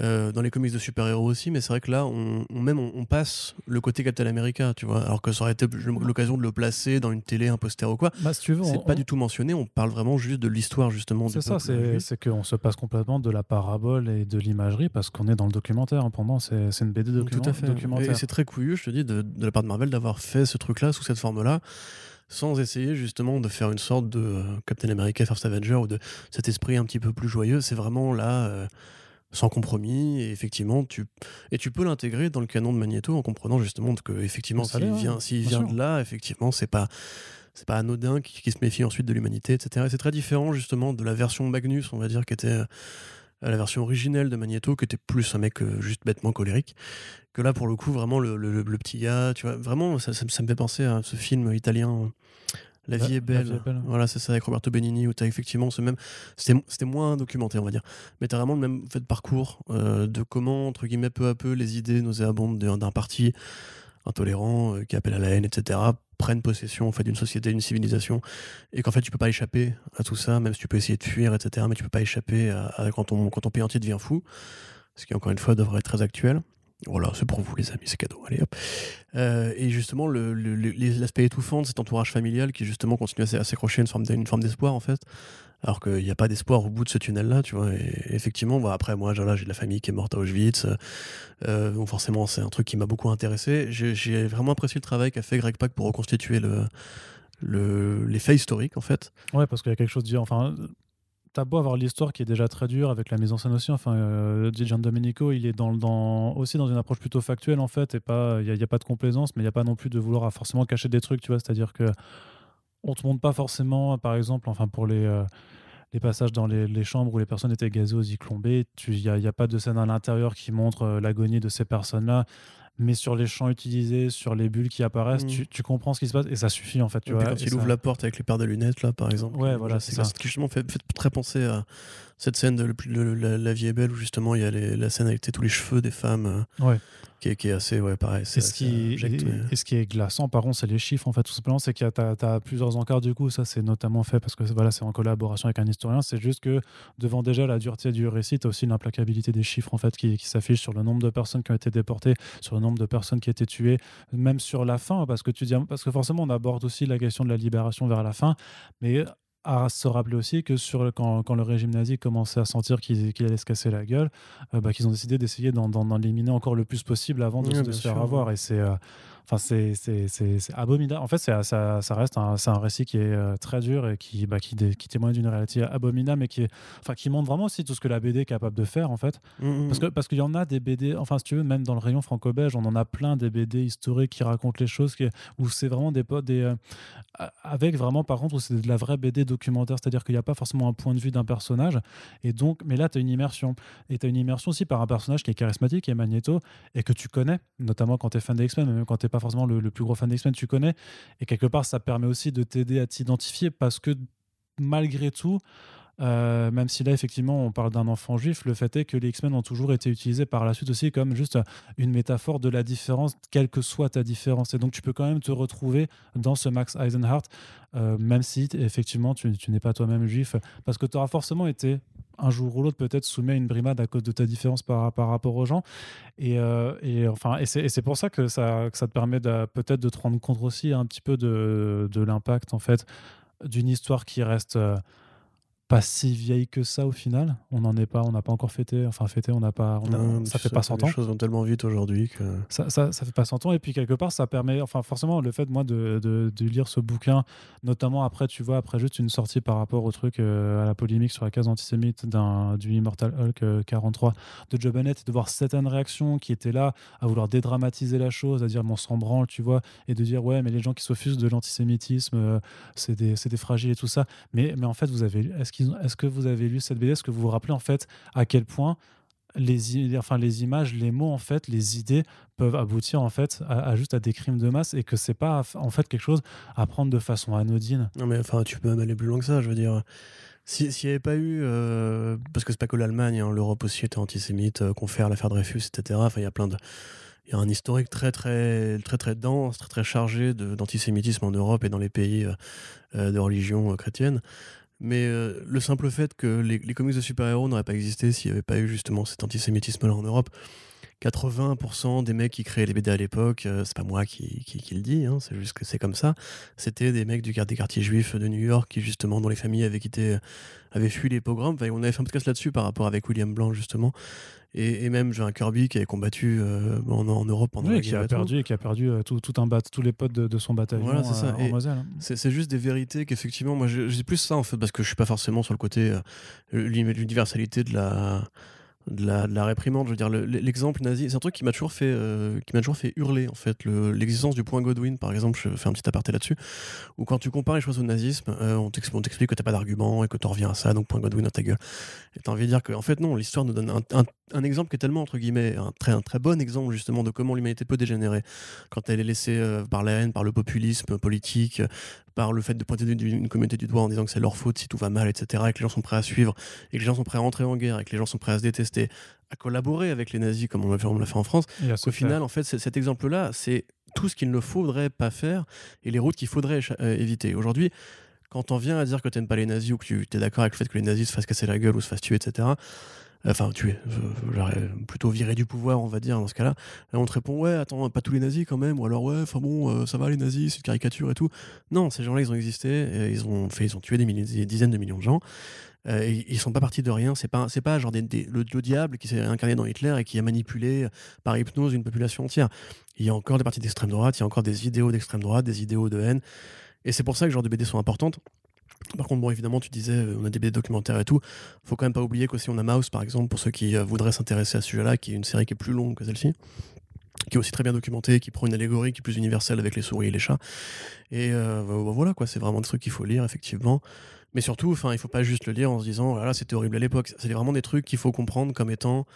Euh, dans les comics de super-héros aussi, mais c'est vrai que là, on, même on, passe le côté Captain America, tu vois, alors que ça aurait été l'occasion de le placer dans une télé, un poster ou quoi. Bah, si tu veux, c'est pas du tout mentionné, on parle vraiment juste de l'histoire justement. C'est ça, c'est qu'on se passe complètement de la parabole et de l'imagerie parce qu'on est dans le documentaire. Hein, pendant, c'est une BD document, tout à fait. documentaire. Et c'est très couillu, je te dis, de, de la part de Marvel d'avoir fait ce truc-là sous cette forme-là sans essayer justement de faire une sorte de euh, Captain America First Avenger ou de cet esprit un petit peu plus joyeux. C'est vraiment là, euh, sans compromis et effectivement tu et tu peux l'intégrer dans le canon de Magneto en comprenant justement que effectivement s'il vient s'il vient de là effectivement c'est pas c'est pas anodin, qui, se méfie ensuite de l'humanité, etc. Et c'est très différent justement de la version Magnus, on va dire, qui était euh, la version originelle de Magneto, qui était plus un mec euh, juste bêtement colérique. Que là, pour le coup, vraiment le, petit gars, tu vois, vraiment, ça, me fait penser à ce film italien. La vie, est belle. Voilà, c'est ça, avec Roberto Benigni, où tu as effectivement ce même. C'était moins documenté, on va dire. Mais tu as vraiment le même fait de parcours euh, de comment, entre guillemets, peu à peu, les idées nauséabondes d'un parti intolérant, euh, qui appelle à la haine, etc., prennent possession en fait, d'une société, d'une civilisation, et qu'en fait tu peux pas échapper à tout ça, même si tu peux essayer de fuir, etc., mais tu peux pas échapper à, quand, ton, quand ton pays entier devient fou, ce qui encore une fois devrait être très actuel. Voilà, c'est pour vous les amis, c'est cadeau. Allez hop. Euh, et justement, l'aspect étouffant de cet entourage familial qui justement continue à s'accrocher à une forme d'espoir en fait, alors qu'il n'y a pas d'espoir au bout de ce tunnel-là, tu vois. Et effectivement, après, moi, j'ai de la famille qui est morte à Auschwitz, euh, donc forcément, c'est un truc qui m'a beaucoup intéressé. J'ai vraiment apprécié le travail qu'a fait Greg Pak pour reconstituer le, le, les faits historiques, en fait. Ouais, parce qu'il y a quelque chose de. Enfin, t'as beau avoir l'histoire qui est déjà très dure avec la mise en scène aussi. Enfin, euh, Gian Domenico, il est aussi dans une approche plutôt factuelle, en fait, et pas, il n'y a, pas de complaisance, mais il n'y a pas non plus de vouloir forcément cacher des trucs, tu vois. C'est-à-dire que on te montre pas forcément, par exemple, enfin pour les, euh, passages dans les, chambres où les personnes étaient gazées aux Il n'y a, a, pas de scène à l'intérieur qui montre euh, l'agonie de ces personnes-là. Mais sur les champs utilisés, sur les bulles qui apparaissent, mmh. tu, comprends ce qui se passe et ça suffit en fait. Tu vois, quand il ouvre la porte avec les paires de lunettes, là par exemple. Ouais, voilà, c'est ça. Qui justement fait, fait, très penser à cette scène de, la, vie est belle où justement il y a la scène avec tous les cheveux des femmes. Euh, ouais qui est, assez, ouais, pareil. Et ce, qui, et, ce qui est glaçant, par contre, c'est les chiffres, en fait, tout simplement, c'est qu'il y a plusieurs encarts, du coup, ça c'est notamment fait parce que voilà, c'est en collaboration avec un historien, c'est juste que devant déjà la dureté du récit, tu as aussi l'implacabilité des chiffres, en fait, qui, qui s'affichent sur le nombre de personnes qui ont été déportées, sur le nombre de personnes qui ont été tuées, même sur la fin, parce que tu dis, parce que forcément, on aborde aussi la question de la libération vers la fin, mais à se rappeler aussi que sur, quand, quand le régime nazi commençait à sentir qu'il allait se casser la gueule, euh, bah, qu'ils ont décidé d'essayer d'en éliminer encore le plus possible avant de, se faire avoir. Et c'est euh, Enfin, c'est abominable. En fait, ça, ça, reste un, un récit qui est euh, très dur et qui, bah, qui, qui, témoigne d'une réalité abominable, mais qui, est, enfin, qui montre vraiment aussi tout ce que la BD est capable de faire, en fait. Mmh, mmh, parce, que, mmh. parce qu'il y en a des BD, enfin, si tu veux, même dans le rayon franco-belge, on en a plein des BD historiques qui racontent les choses, qui, où c'est vraiment des potes, des, euh, avec vraiment, par contre, où c'est de la vraie BD documentaire, c'est-à-dire qu'il n'y a pas forcément un point de vue d'un personnage. Et donc, mais là, tu as une immersion. Et tu as une immersion aussi par un personnage qui est charismatique, qui est Magneto, et que tu connais, notamment quand tu es fan des X-Men, même quand tu pas forcément le, plus gros fan d'X-Men tu connais. Et quelque part, ça permet aussi de t'aider à t'identifier parce que malgré tout, euh, même si là, effectivement, on parle d'un enfant juif, le fait est que les X-Men ont toujours été utilisés par la suite aussi comme juste une métaphore de la différence, quelle que soit ta différence. Et donc, tu peux quand même te retrouver dans ce Max Eisenhardt, euh, même si, effectivement, tu, tu n'es pas toi-même juif, parce que tu auras forcément été un jour ou l'autre peut-être soumis à une brimade à cause de ta différence par, rapport aux gens. Et, euh, enfin, et c'est pour ça que ça, que ça te permet peut-être de te rendre compte aussi un petit peu de, de l'impact en fait d'une histoire qui reste euh, pas si vieille que ça au final. On n'en est pas, on n'a pas encore fêté. Enfin, fêté, on n'a pas. On ça fait pas 100 ans. Les choses vont tellement vite aujourd'hui que. Ça, ça, ça, fait pas 100 ans. Et puis, quelque part, ça permet. Enfin, forcément, le fait, moi, de, de, de, lire ce bouquin, notamment après, tu vois, après juste une sortie par rapport au truc, euh, à la polémique sur la case antisémite du Immortal Hulk 43 euh, de Joe Bennett, et de voir certaines réactions qui étaient là à vouloir dédramatiser la chose, à dire, mon s'en branle, tu vois, et de dire, ouais, mais les gens qui s'offusent de l'antisémitisme, euh, c'est des, des, fragiles et tout ça. Mais, mais en fait, vous avez. Est-ce est-ce que vous avez lu cette BD Est-ce que vous vous rappelez en fait à quel point les, images, les mots, en fait, les idées peuvent aboutir en fait à, juste à des crimes de masse et que c'est pas en fait quelque chose à prendre de façon anodine? Non mais enfin, tu peux même aller plus loin que ça. Je veux dire, s'il n'y avait pas eu, euh, parce que c'est pas que l'Allemagne, hein, l'Europe aussi était antisémite, euh, confère l'affaire Dreyfus, etc. Enfin, il y a plein de il y a un historique très très très très dense, très très chargé d'antisémitisme en Europe et dans les pays euh, de religion chrétienne. Mais euh, le simple fait que les, les comics de super-héros n'auraient pas existé s'il n'y avait pas eu justement cet antisémitisme-là en Europe, 80% des mecs qui créaient les BD à l'époque, euh, c'est pas moi qui, qui, le dis, hein, c'est juste que c'est comme ça. C'était des mecs du des quartiers juifs de New York qui, justement, dont les familles avaient quitté, avaient fui les pogroms. Enfin, on avait fait un podcast là-dessus par rapport avec William Blanc, justement. Et, même j'ai un Kirby qui avait combattu euh, en, en, Europe pendant oui, qui a perdu et qui a perdu euh, tout, tout, un bat tous les potes de, son bataillon voilà, c'est. Hein. C'est juste des vérités qu'effectivement, moi j'ai plus ça en fait, parce que je suis pas forcément sur le côté l'universalité de la de la, de la réprimande. Je veux dire, le- l'exemple nazi, c'est un truc qui m'a toujours fait, euh, qui m'a toujours fait hurler en fait. Le- L'existence du point Godwin, par exemple, je fais un petit aparté là-dessus, où quand tu compares les choses au nazisme, euh, on t'ex- on t'explique que t'as pas d'argument et que t'en reviens à ça, donc point Godwin à ta gueule. Et t'as envie de dire que, en fait, non, l'histoire nous donne un, exemple qui est tellement entre guillemets un très, très bon exemple justement de comment l'humanité peut dégénérer quand elle est laissée euh, par la haine, par le populisme politique, par le fait de pointer une communauté du doigt en disant que c'est leur faute si tout va mal, etc., et que les gens sont prêts à suivre, et que les gens sont prêts à entrer en guerre, et que les gens sont prêts à se détester, à collaborer avec les nazis comme on l'a fait, on l'a fait en France. Au final, en fait, cet exemple-là, c'est tout ce qu'il ne faudrait pas faire et les routes qu'il faudrait euh, éviter. Aujourd'hui, quand on vient à dire que tu n'aimes pas les nazis ou que tu es d'accord avec le fait que les nazis se fassent casser la gueule ou se fassent tuer, etc., enfin j'aurais plutôt virer du pouvoir, on va dire, dans ce cas-là, on te répond, ouais, attends, pas tous les nazis quand même, ou alors, ouais, enfin bon, euh, ça va les nazis, c'est une caricature et tout. Non, ces gens-là, ils ont existé, ils ont, fait, ils ont tué des, dizaines de millions de gens. Euh, ils sont pas partis de rien. C'est pas, c'est pas genre des- le diable qui s'est incarné dans Hitler et qui a manipulé euh, par hypnose une population entière. Il y a encore des partis d'extrême droite, il y a encore des idéaux d'extrême droite, des idéaux de haine. Et c'est pour ça que ce genre de BD sont importantes. Par contre, bon, évidemment, tu disais, euh, on a des BD documentaires et tout. Faut quand même pas oublier qu'aussi on a Mouse, par exemple, pour ceux qui euh, voudraient s'intéresser à ce sujet-là, qui est une série qui est plus longue que celle-ci, qui est aussi très bien documentée, qui prend une allégorie qui est plus universelle avec les souris et les chats. Et euh, bah, voilà, quoi, c'est vraiment des trucs qu'il faut lire, effectivement. Mais surtout, enfin, il faut pas juste le lire en se disant, voilà, c'était horrible à l'époque. C'est vraiment des trucs qu'il faut comprendre comme étant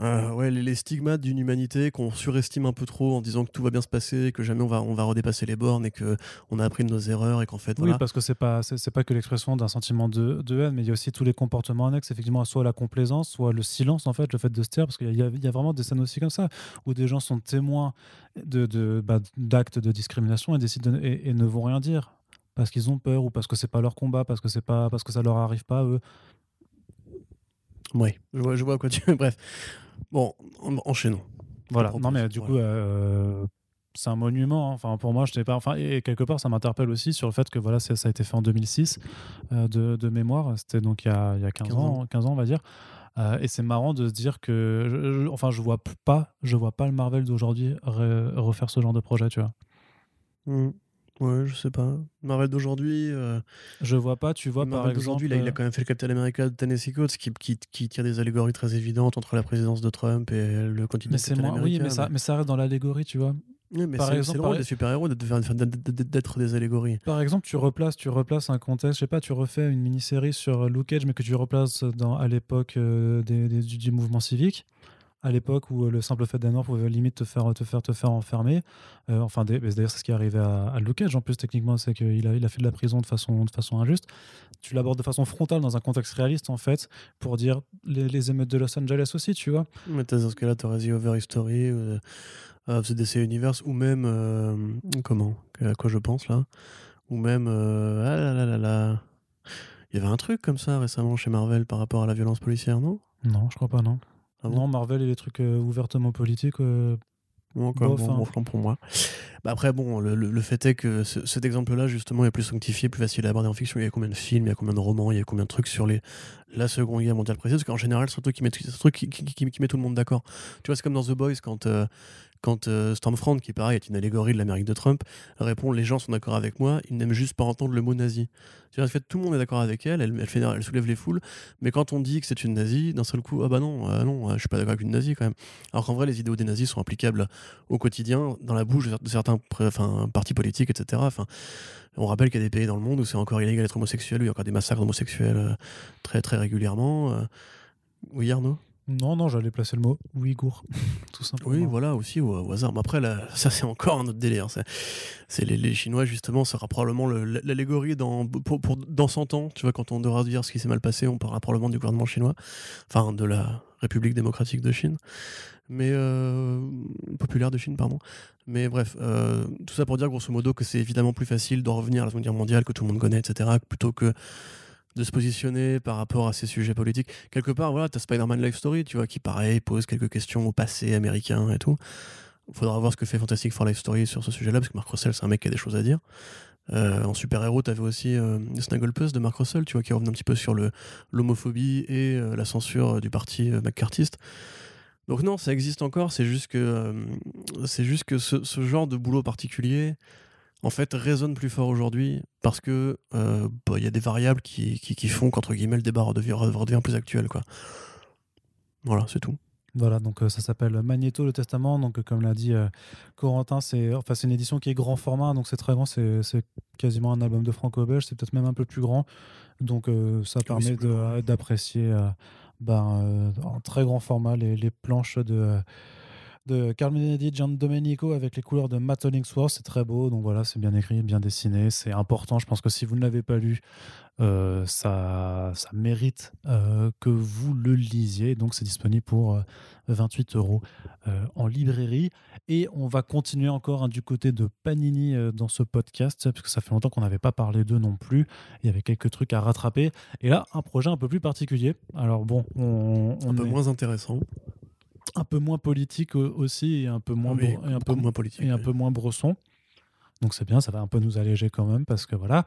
euh, ouais, les, les stigmates d'une humanité qu'on surestime un peu trop en disant que tout va bien se passer, que jamais on va, on va redépasser les bornes et que on a appris de nos erreurs et qu'en fait, Oui, voilà. parce que c'est pas c'est c'est pas que l'expression d'un sentiment de, de haine, mais il y a aussi tous les comportements annexes, effectivement, soit la complaisance, soit le silence, en fait, le fait de se taire, parce qu'il y, a- il y a vraiment des scènes aussi comme ça, où des gens sont témoins de, de, bah, d'actes de discrimination et, décident de- et, et ne vont rien dire, parce qu'ils ont peur, ou parce que c'est pas leur combat, parce que, c'est pas, parce que ça leur arrive pas à eux. Oui, je vois, je vois à quoi tu Bref. Bon, en- enchaînons. Voilà. propose, Non, mais du coup, euh, c'est un monument. hein. Enfin, pour moi, je sais pas. Enfin, et quelque part, ça m'interpelle aussi sur le fait que voilà, ça a été fait en 2006 euh, de, de mémoire. C'était donc il y a, il y a 15, 15 ans, 15 ans, on va dire. Euh, et c'est marrant de se dire que, je- je- enfin, je vois pas, je vois pas le Marvel d'aujourd'hui re- refaire ce genre de projet, tu vois. Hmm. Ouais, je sais pas. Marvel d'aujourd'hui. euh, Je vois pas, tu vois, par Marvel exemple. d'aujourd'hui, là, il a quand même fait le Captain America de Tennessee Coates qui, qui, qui tire des allégories très évidentes entre la présidence de Trump et le continent mais c'est moins, oui, mais ça, mais ça reste dans l'allégorie, tu vois. Oui, mais par c'est exemple, c'est le rôle par- des super-héros d'être des allégories. Par exemple, tu replaces, tu replaces un contexte, je sais pas, tu refais une mini-série sur Luke Cage, mais que tu replaces dans, à l'époque euh, du mouvement civique, à l'époque où euh, le simple fait d'un mort pouvait limite te faire, te faire, te faire enfermer. Euh, enfin, d'ailleurs, c'est ce qui est arrivé à, à Luke Cage, en plus, techniquement, c'est qu'il a, il a fait de la prison de façon, de façon injuste. Tu l'abordes de façon frontale dans un contexte réaliste, en fait, pour dire les, les émeutes de Los Angeles aussi, tu vois. Mais t'as- dans ce cas-là, t'aurais The Over History, euh, of the DC Universe, ou même. euh, comment À quoi je pense là Ou même. euh, ah là là là là. Il y avait un truc comme ça récemment chez Marvel par rapport à la violence policière, non? Non, je crois pas, non. Ah bon non, Marvel et les trucs euh, ouvertement politiques, euh, bon, hein. bon pour moi. Bah après, bon, le, le- fait est que ce- cet exemple-là, justement, est plus sanctifié, plus facile à aborder en fiction. Il y a combien de films, il y a combien de romans, il y a combien de trucs sur les, la Seconde Guerre mondiale précise. Parce qu'en général, c'est un truc qui met, qui met tout le monde d'accord. Tu vois, c'est comme dans The Boys, quand, euh, quand euh, Stormfront, qui pareil est une allégorie de l'Amérique de Trump, répond Les gens sont d'accord avec moi, ils n'aiment juste pas entendre le mot nazi. Vois, en fait, tout le monde est d'accord avec elle, elle, elle, soulève les foules, mais quand on dit que c'est une nazie, d'un seul coup, ah bah non, euh, non, je suis pas d'accord avec une nazie quand même. Alors qu'en vrai, les idéaux des nazis sont applicables au quotidien, dans la bouche de certains partis politiques, etc. On rappelle qu'il y a des pays dans le monde où c'est encore illégal d'être homosexuel, où il y a encore des massacres d'homosexuels euh, très très régulièrement. euh. Oui, Arnaud? Non, non, j'allais placer le mot Ouïghour, tout simplement. Oui, voilà, aussi, au, hasard. Mais après, là, ça, c'est encore un autre délire. C'est, les, Chinois, justement, sera probablement le- l'allégorie dans, pour- dans 100 ans. Tu vois, quand on devra dire ce qui s'est mal passé, on parlera probablement du gouvernement chinois, enfin, de la République démocratique de Chine, mais euh, populaire de Chine, pardon. Mais bref, euh, tout ça pour dire grosso modo que c'est évidemment plus facile d'en revenir à la Seconde Guerre mondiale que tout le monde connaît, etc., plutôt que de se positionner par rapport à ces sujets politiques. Quelque part, voilà, t'as Spider-Man Life Story, tu vois, qui pareil pose quelques questions au passé américain et tout. Il faudra voir ce que fait Fantastic Four Life Story sur ce sujet-là, parce que Mark Russell, c'est un mec qui a des choses à dire. Euh, en super-héros, t'avais aussi euh, Snagglepuss de Mark Russell, tu vois, qui revenait un petit peu sur l'homophobie et euh, la censure du parti euh, McCarthyiste. Donc non, ça existe encore, c'est juste que, euh, juste que ce genre de boulot particulier, en fait, résonne plus fort aujourd'hui parce que euh, bah, il y a des variables qui, qui, qui font qu'entre guillemets le débat redevient, redevient plus actuel, quoi. Voilà, c'est tout. Voilà, donc ça s'appelle Magneto le Testament. Donc, comme l'a dit Corentin, c'est enfin, une édition qui est grand format, donc c'est très grand. C'est quasiment un album de franco-belge, c'est peut-être même un peu plus grand. Donc, ça permet d'apprécier ben, en très grand format les, les planches de de Carl Benedict, Gian Domenico avec les couleurs de Matt Hollingsworth. C'est très beau, donc voilà, c'est bien écrit, bien dessiné, c'est important. Je pense que si vous ne l'avez pas lu, euh, ça, ça mérite euh, que vous le lisiez. Donc c'est disponible pour 28 euh, euros en librairie. Et on va continuer encore hein, du côté de Panini dans ce podcast, parce que ça fait longtemps qu'on n'avait pas parlé d'eux non plus. Il y avait quelques trucs à rattraper. Et là, un projet un peu plus particulier. Alors bon, on, un peu moins intéressant un peu moins politique aussi et un peu moins, et un peu moins politique et un peu moins bresson. Donc c'est bien, ça va un peu nous alléger quand même parce que voilà.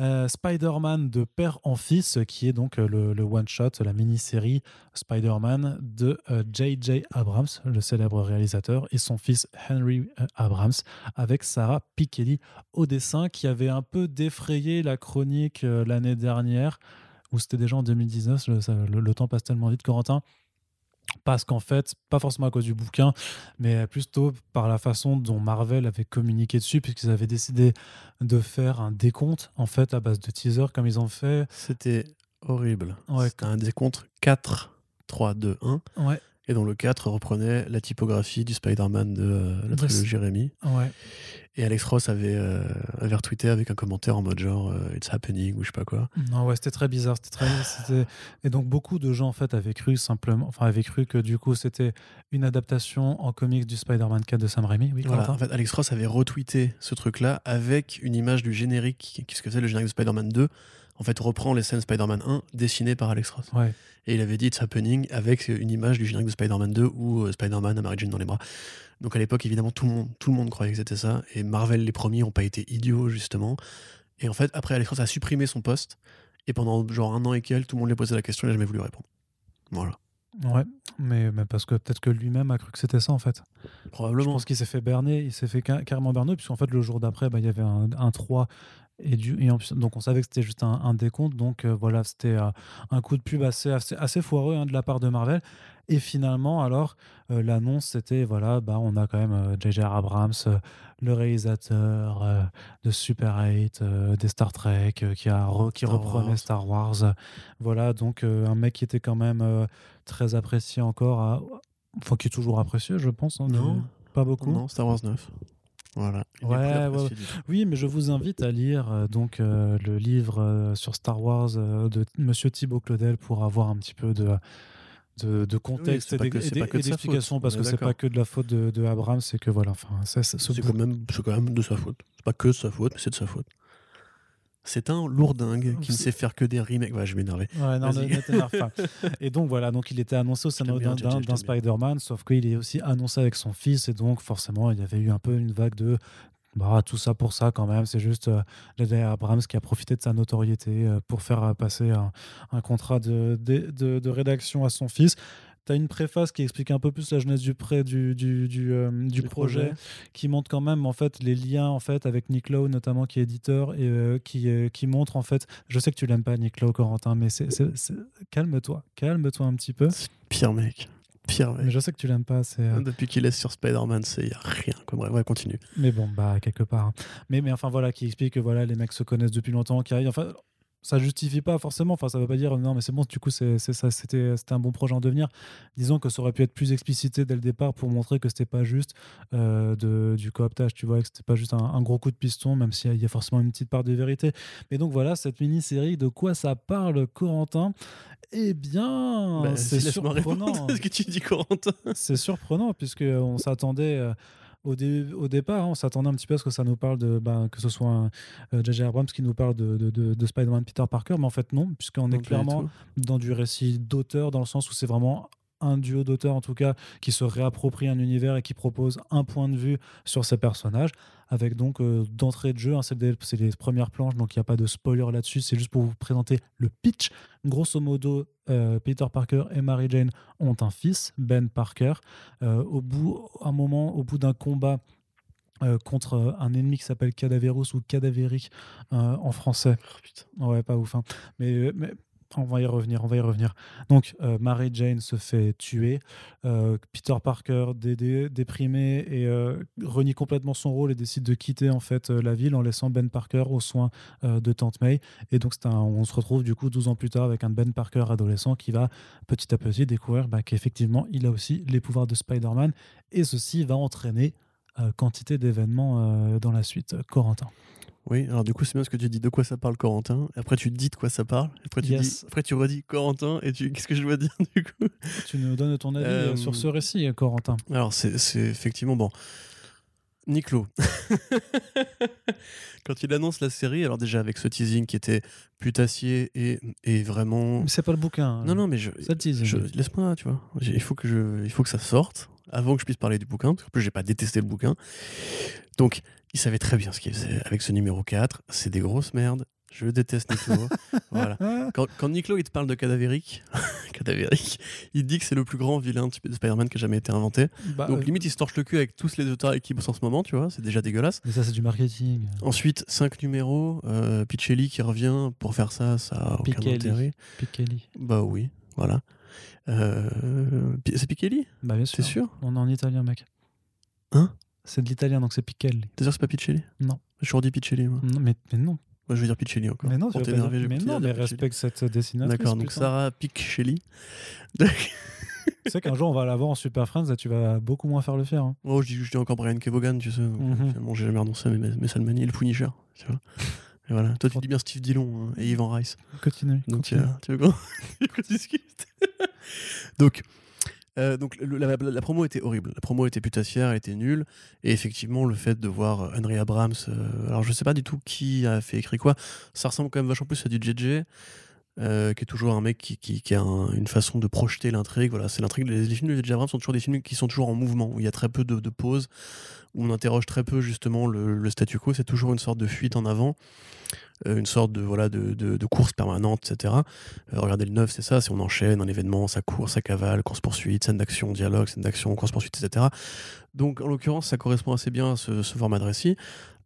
Euh, Spider-Man de père en fils, qui est donc euh, le, one-shot, la mini-série Spider-Man de J.J. Euh, Abrams, le célèbre réalisateur, et son fils Henry Abrams, avec Sarah Pikeli au dessin, qui avait un peu défrayé la chronique l'année dernière, ou c'était déjà en 2019, le, le, temps passe tellement vite, Corentin parce qu'en fait, pas forcément à cause du bouquin, mais plutôt par la façon dont Marvel avait communiqué dessus, puisqu'ils avaient décidé de faire un décompte, en fait, à base de teaser, comme ils ont fait. C'était horrible. C'était un décompte 4, 3, 2, 1. Ouais. Et dont le 4 reprenait la typographie du Spider-Man de euh, la trilogie Jérémy. Ouais. Et Alex Ross avait, euh, avait retweeté avec un commentaire en mode genre euh, It's happening ou je sais pas quoi. Non, ouais, c'était très bizarre. C'était très... Et donc beaucoup de gens en fait avaient cru simplement, enfin avaient cru que du coup c'était une adaptation en comics du Spider-Man 4 de Sam Raimi. Oui, voilà, en fait, Alex Ross avait retweeté ce truc-là avec une image du générique, qu'est-ce que c'est le générique de Spider-Man 2 en fait reprend les scènes Spider-Man 1 dessinées par Alex Ross. Ouais. Et il avait dit It's happening avec une image du générique de Spider-Man 2 où euh, Spider-Man a Mary Jane dans les bras. Donc à l'époque, évidemment, tout le, monde, tout le monde croyait que c'était ça. Et Marvel, les premiers, n'ont pas été idiots, justement. Et en fait, après, Alex Ross a supprimé son poste. Et pendant genre un an et quelques, tout le monde lui a posé la question et il n'a jamais voulu répondre. Voilà. Ouais, mais, mais parce que peut-être que lui-même a cru que c'était ça en fait. Probablement. Je pense qu'il s'est fait berner, il s'est fait carrément berner, puisqu'en fait le jour d'après, bah, il y avait un, un 3 et, du, donc on savait que c'était juste un, décompte, donc euh, voilà, c'était euh, un coup de pub assez, assez, foireux hein, de la part de Marvel. Et finalement, alors, euh, l'annonce, c'était, voilà, bah, on a quand même J.J. Abrams, le réalisateur de Super 8, des Star Trek, qui, a qui reprenait Star Wars. Voilà, donc un mec qui était quand même très apprécié encore, enfin qui est toujours apprécié, je pense. Hein, non, pas beaucoup. Non, Star Wars 9. Voilà. Ouais, Oui, mais je vous invite à lire euh, donc euh, le livre euh, sur Star Wars de Monsieur Thibault Claudel pour avoir un petit peu de de, contexte et d'explication parce que c'est pas que de la faute de, de Abrams, c'est que voilà, enfin, c'est quand même quand même de sa faute. C'est pas que de sa faute, mais c'est de sa faute. C'est un lourdingue qui ne sait faire que des remakes. Ouais, je vais m'énerver. Ouais, non, et donc voilà, donc il était annoncé au scénario d'un Spider-Man, sauf qu'il est aussi annoncé avec son fils, et donc forcément il y avait eu un peu une vague de bah, tout ça pour ça quand même. C'est juste euh, Abrams qui a profité de sa notoriété euh, pour faire passer un, contrat de, de, de, rédaction à son fils tu as une préface qui explique un peu plus la jeunesse du, prêt, du, du, du, euh, projet, qui montre quand même en fait les liens en fait avec Nick Lowe notamment qui est éditeur et euh, qui, euh, qui montre en fait. Je sais que tu l'aimes pas Nick Lowe Corentin, mais c'est, calme-toi, calme-toi un petit peu. Pire mec. Pire mec. Mais je sais que tu l'aimes pas. C'est, Depuis qu'il est sur Spider-Man, c'est y a rien. Comme ouais, continue. Mais bon, bah quelque part. Hein. Mais, mais enfin voilà, qui explique que voilà les mecs se connaissent depuis longtemps, qui arrivent. Enfin, ça justifie pas forcément. Enfin, ça veut pas dire non, mais c'est bon. Du coup, c'est ça. C'était un bon projet en devenir. Disons que ça aurait pu être plus explicité dès le départ pour montrer que c'était pas juste euh, de, du cooptage. Tu vois, que c'était pas juste un, gros coup de piston, même s'il y, a forcément une petite part de vérité. Mais donc voilà, cette mini-série, de quoi ça parle, Corentin? Eh bien, bah, c'est surprenant. ce que tu dis, Corentin. c'est surprenant puisque on s'attendait. Euh, au, au départ, hein, on s'attendait un petit peu à ce que ça nous parle de, ben, que ce soit J.J. Euh, Abrams qui nous parle de, de, de, Spider-Man Peter Parker, mais en fait non, puisqu'on est clairement dans du récit d'auteur, dans le sens où c'est vraiment un duo d'auteurs en tout cas qui se réapproprie un univers et qui propose un point de vue sur ces personnages avec donc euh, d'entrée de jeu hein, c'est les premières planches donc il n'y a pas de spoiler là-dessus c'est juste pour vous présenter le pitch grosso modo euh, Peter Parker et Mary Jane ont un fils Ben Parker euh, au bout un moment au bout d'un combat contre un ennemi qui s'appelle Cadaverus ou Cadaveric en français. Oh, ouais, pas ouf. Hein. Mais, mais On va y revenir, on va y revenir. Donc, euh, Mary Jane se fait tuer. Euh, Peter Parker, dé- dé- déprimé, et euh, renie complètement son rôle et décide de quitter en fait la ville en laissant Ben Parker aux soins de Tante May. Et donc, un- on se retrouve du coup 12 ans plus tard avec un Ben Parker adolescent qui va petit à petit découvrir bah, qu'effectivement, il a aussi les pouvoirs de Spider-Man. Et ceci va entraîner quantité d'événements dans la suite. Corentin. Oui, alors du coup, c'est bien ce que tu dis. De quoi ça parle, Corentin? Après, tu dis de quoi ça parle. Après, tu, Yes. dis, après, tu redis Corentin. Et tu... qu'est-ce que je dois dire du coup? Tu nous donnes ton avis euh, Euh, sur ce récit, Corentin. Alors, c'est effectivement bon. Niclo. Quand il annonce la série, alors déjà avec ce teasing qui était putassier et, et vraiment. Mais c'est pas le bouquin. Non, non, mais je, Ça tease. je- laisse-moi, tu vois. Il faut, que je, il faut que ça sorte avant que je puisse parler du bouquin, parce qu'en plus, j'ai pas détesté le bouquin. Donc, il savait très bien ce qu'il faisait avec ce numéro 4. C'est des grosses merdes. Je déteste Niclo. voilà. Quand, quand Niclo il te parle de cadavérique, cadavérique, il dit que c'est le plus grand vilain de Spider-Man qui a jamais été inventé. bah, Donc euh, limite, il se torche le cul avec tous les auteurs qui bossent en ce moment, tu vois, c'est déjà dégueulasse. mais ça, c'est du marketing. Ensuite, 5 numéros, euh, Pichelli qui revient pour faire ça, ça a aucun intérêt. Pikeli. Bah oui, voilà. Euh, c'est Pichelli? Bah, bien sûr. T'es sûr? On est en italien, mec. Hein? C'est de l'italien, donc c'est Pichelli. T'es sûr que c'est pas Pichelli Non. J'ai toujours dit moi. Non, mais, mais non. Moi, je vais dire Pichelli encore. Mais non, Pour t'énerver, dire- mais non, mais respecte cette dessinatrice. D'accord, donc putain. Sarah Pichelli. Tu sais qu'un jour, on va la voir en Super Friends et tu vas beaucoup moins faire le fier. hein. Oh, je dis, je dis encore Brian Kevogan, tu sais. donc, Mhm. Finalement, j'ai jamais renoncé, mais, mais ça le manie, le Punisher, tu vois. Et voilà. Toi, tu dis bien Steve Dillon hein, et Ivan Rice. Continue. Donc, continue. euh, tu veux qu'on discute? Donc, euh, donc la, promo était horrible. La promo était putassière, elle était nulle. Et effectivement, le fait de voir euh, Henry Abrams, euh, alors je sais pas du tout qui a fait écrit quoi, ça ressemble quand même vachement plus à du JJ. qui est toujours un mec qui, a un- une façon de projeter l'intrigue. Voilà, c'est l'intrigue. Les, films de J.J. Abrams sont toujours des films qui sont toujours en mouvement, où il y a très peu de, pauses, où on interroge très peu justement le, statu quo. C'est toujours une sorte de fuite en avant, une sorte de voilà de, de- course permanente, etc. Euh, regardez le 9, c'est ça, c'est on enchaîne un événement, ça court, ça cavale, course-poursuite, scène d'action, dialogue, scène d'action, course-poursuite, etc. Donc en l'occurrence, ça correspond assez bien à ce, format de récit.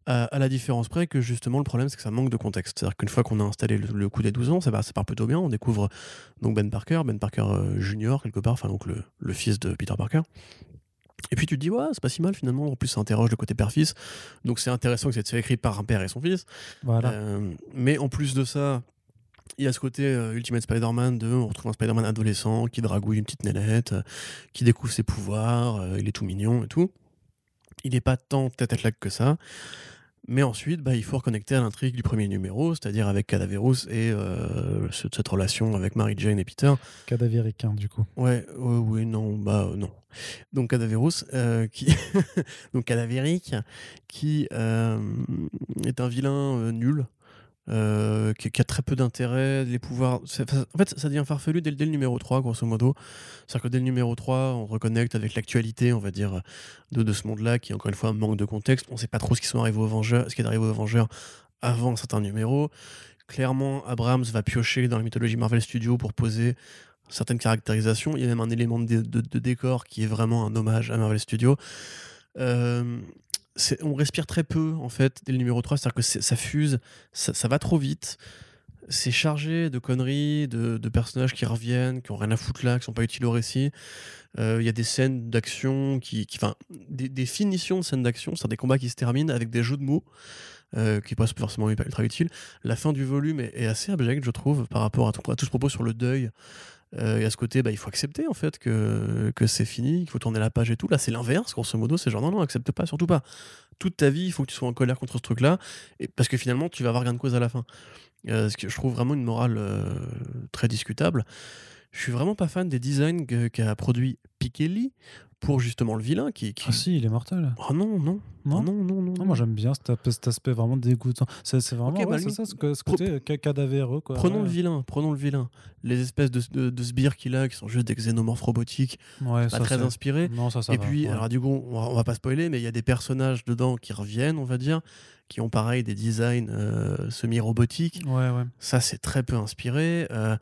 À, la différence près que justement le problème c'est que ça manque de contexte. C'est-à-dire qu'une fois qu'on a installé le, coup des 12 ans, ça, va- ça part plutôt bien. On découvre donc Ben Parker, Ben Parker euh, junior quelque part, enfin donc le fils de Peter Parker. Et puis tu te dis, ouais, c'est pas si mal finalement. En plus, ça interroge le côté père-fils. Donc c'est intéressant que c'est écrit par un père et son fils. Voilà. Euh, mais en plus de ça, il y a ce côté euh, Ultimate Spider-Man de on retrouve un Spider-Man adolescent qui dragouille une petite nénette, euh, qui découvre ses pouvoirs, il est tout mignon et tout. Il n'est pas tant tête à claque que ça. Mais ensuite, bah, il faut reconnecter à l'intrigue du premier numéro, c'est-à-dire avec Cadaverous et euh, ce- cette relation avec Mary Jane et Peter. Cadavérique, hein, du coup. Ouais, ouais, oui, non, bah euh, non. Donc Cadaverous, euh, qui donc cadavérique, qui est un vilain nul, euh, qui, a très peu d'intérêt, les pouvoirs. En fait, ça devient farfelu dès, le- numéro 3, grosso modo. C'est-à-dire que dès le numéro 3, on reconnecte avec l'actualité, on va dire, de, ce monde-là, qui encore une fois manque de contexte. On sait pas trop ce qui sont aux ce qui est arrivé aux Vengeurs avant certains numéros. Clairement, Abrams va piocher dans la mythologie Marvel Studios pour poser certaines caractérisations. Il y a même un élément de, de- décor qui est vraiment un hommage à Marvel Studios. Euh, on respire très peu, en fait, dès le numéro 3. C'est-à-dire que ça fuse, ça, va trop vite. C'est chargé de conneries, de, personnages qui reviennent, qui ont rien à foutre là, qui sont pas utiles au récit. Euh, Il y a des scènes d'action qui. des, finitions de scènes d'action, c'est-à-dire des combats qui se terminent avec des jeux de mots. euh, qui pas forcément ultra utiles. La fin du volume est, assez abjecte, je trouve, par rapport à tout ce propos sur le deuil. Euh, et à ce côté, bah, il faut accepter en fait que, c'est fini, qu'il faut tourner la page et tout. Là, c'est l'inverse, grosso modo. C'est genre non, non, accepte pas, surtout pas. Toute ta vie, il faut que tu sois en colère contre ce truc-là, parce que finalement, tu vas avoir gain de cause à la fin. Euh, ce que je trouve vraiment une morale euh, très discutable. Je suis vraiment pas fan des designs qu'a produit Pikeli pour justement le vilain qui. qui... Ah si, il est mortel. Oh non, non, Non Oh non, non, non. Non, moi j'aime bien cet aspect, cet aspect vraiment dégoûtant. C'est vraiment Ok, ouais, bah, ça, ce, que- ce pro- côté ca- cadavéreux. Quoi. Prenons ouais. le vilain, prenons le vilain. Les espèces de, de, de sbires qu'il a, qui sont juste des xénomorphes robotiques, Ouais, pas très inspirés. Non, ça, ça et va, puis, alors du coup, on va, on va pas spoiler, mais il y a des personnages dedans qui reviennent, on va dire, qui ont pareil des designs euh, semi-robotiques. Ouais, ouais. Ça, c'est très peu inspiré. Euh,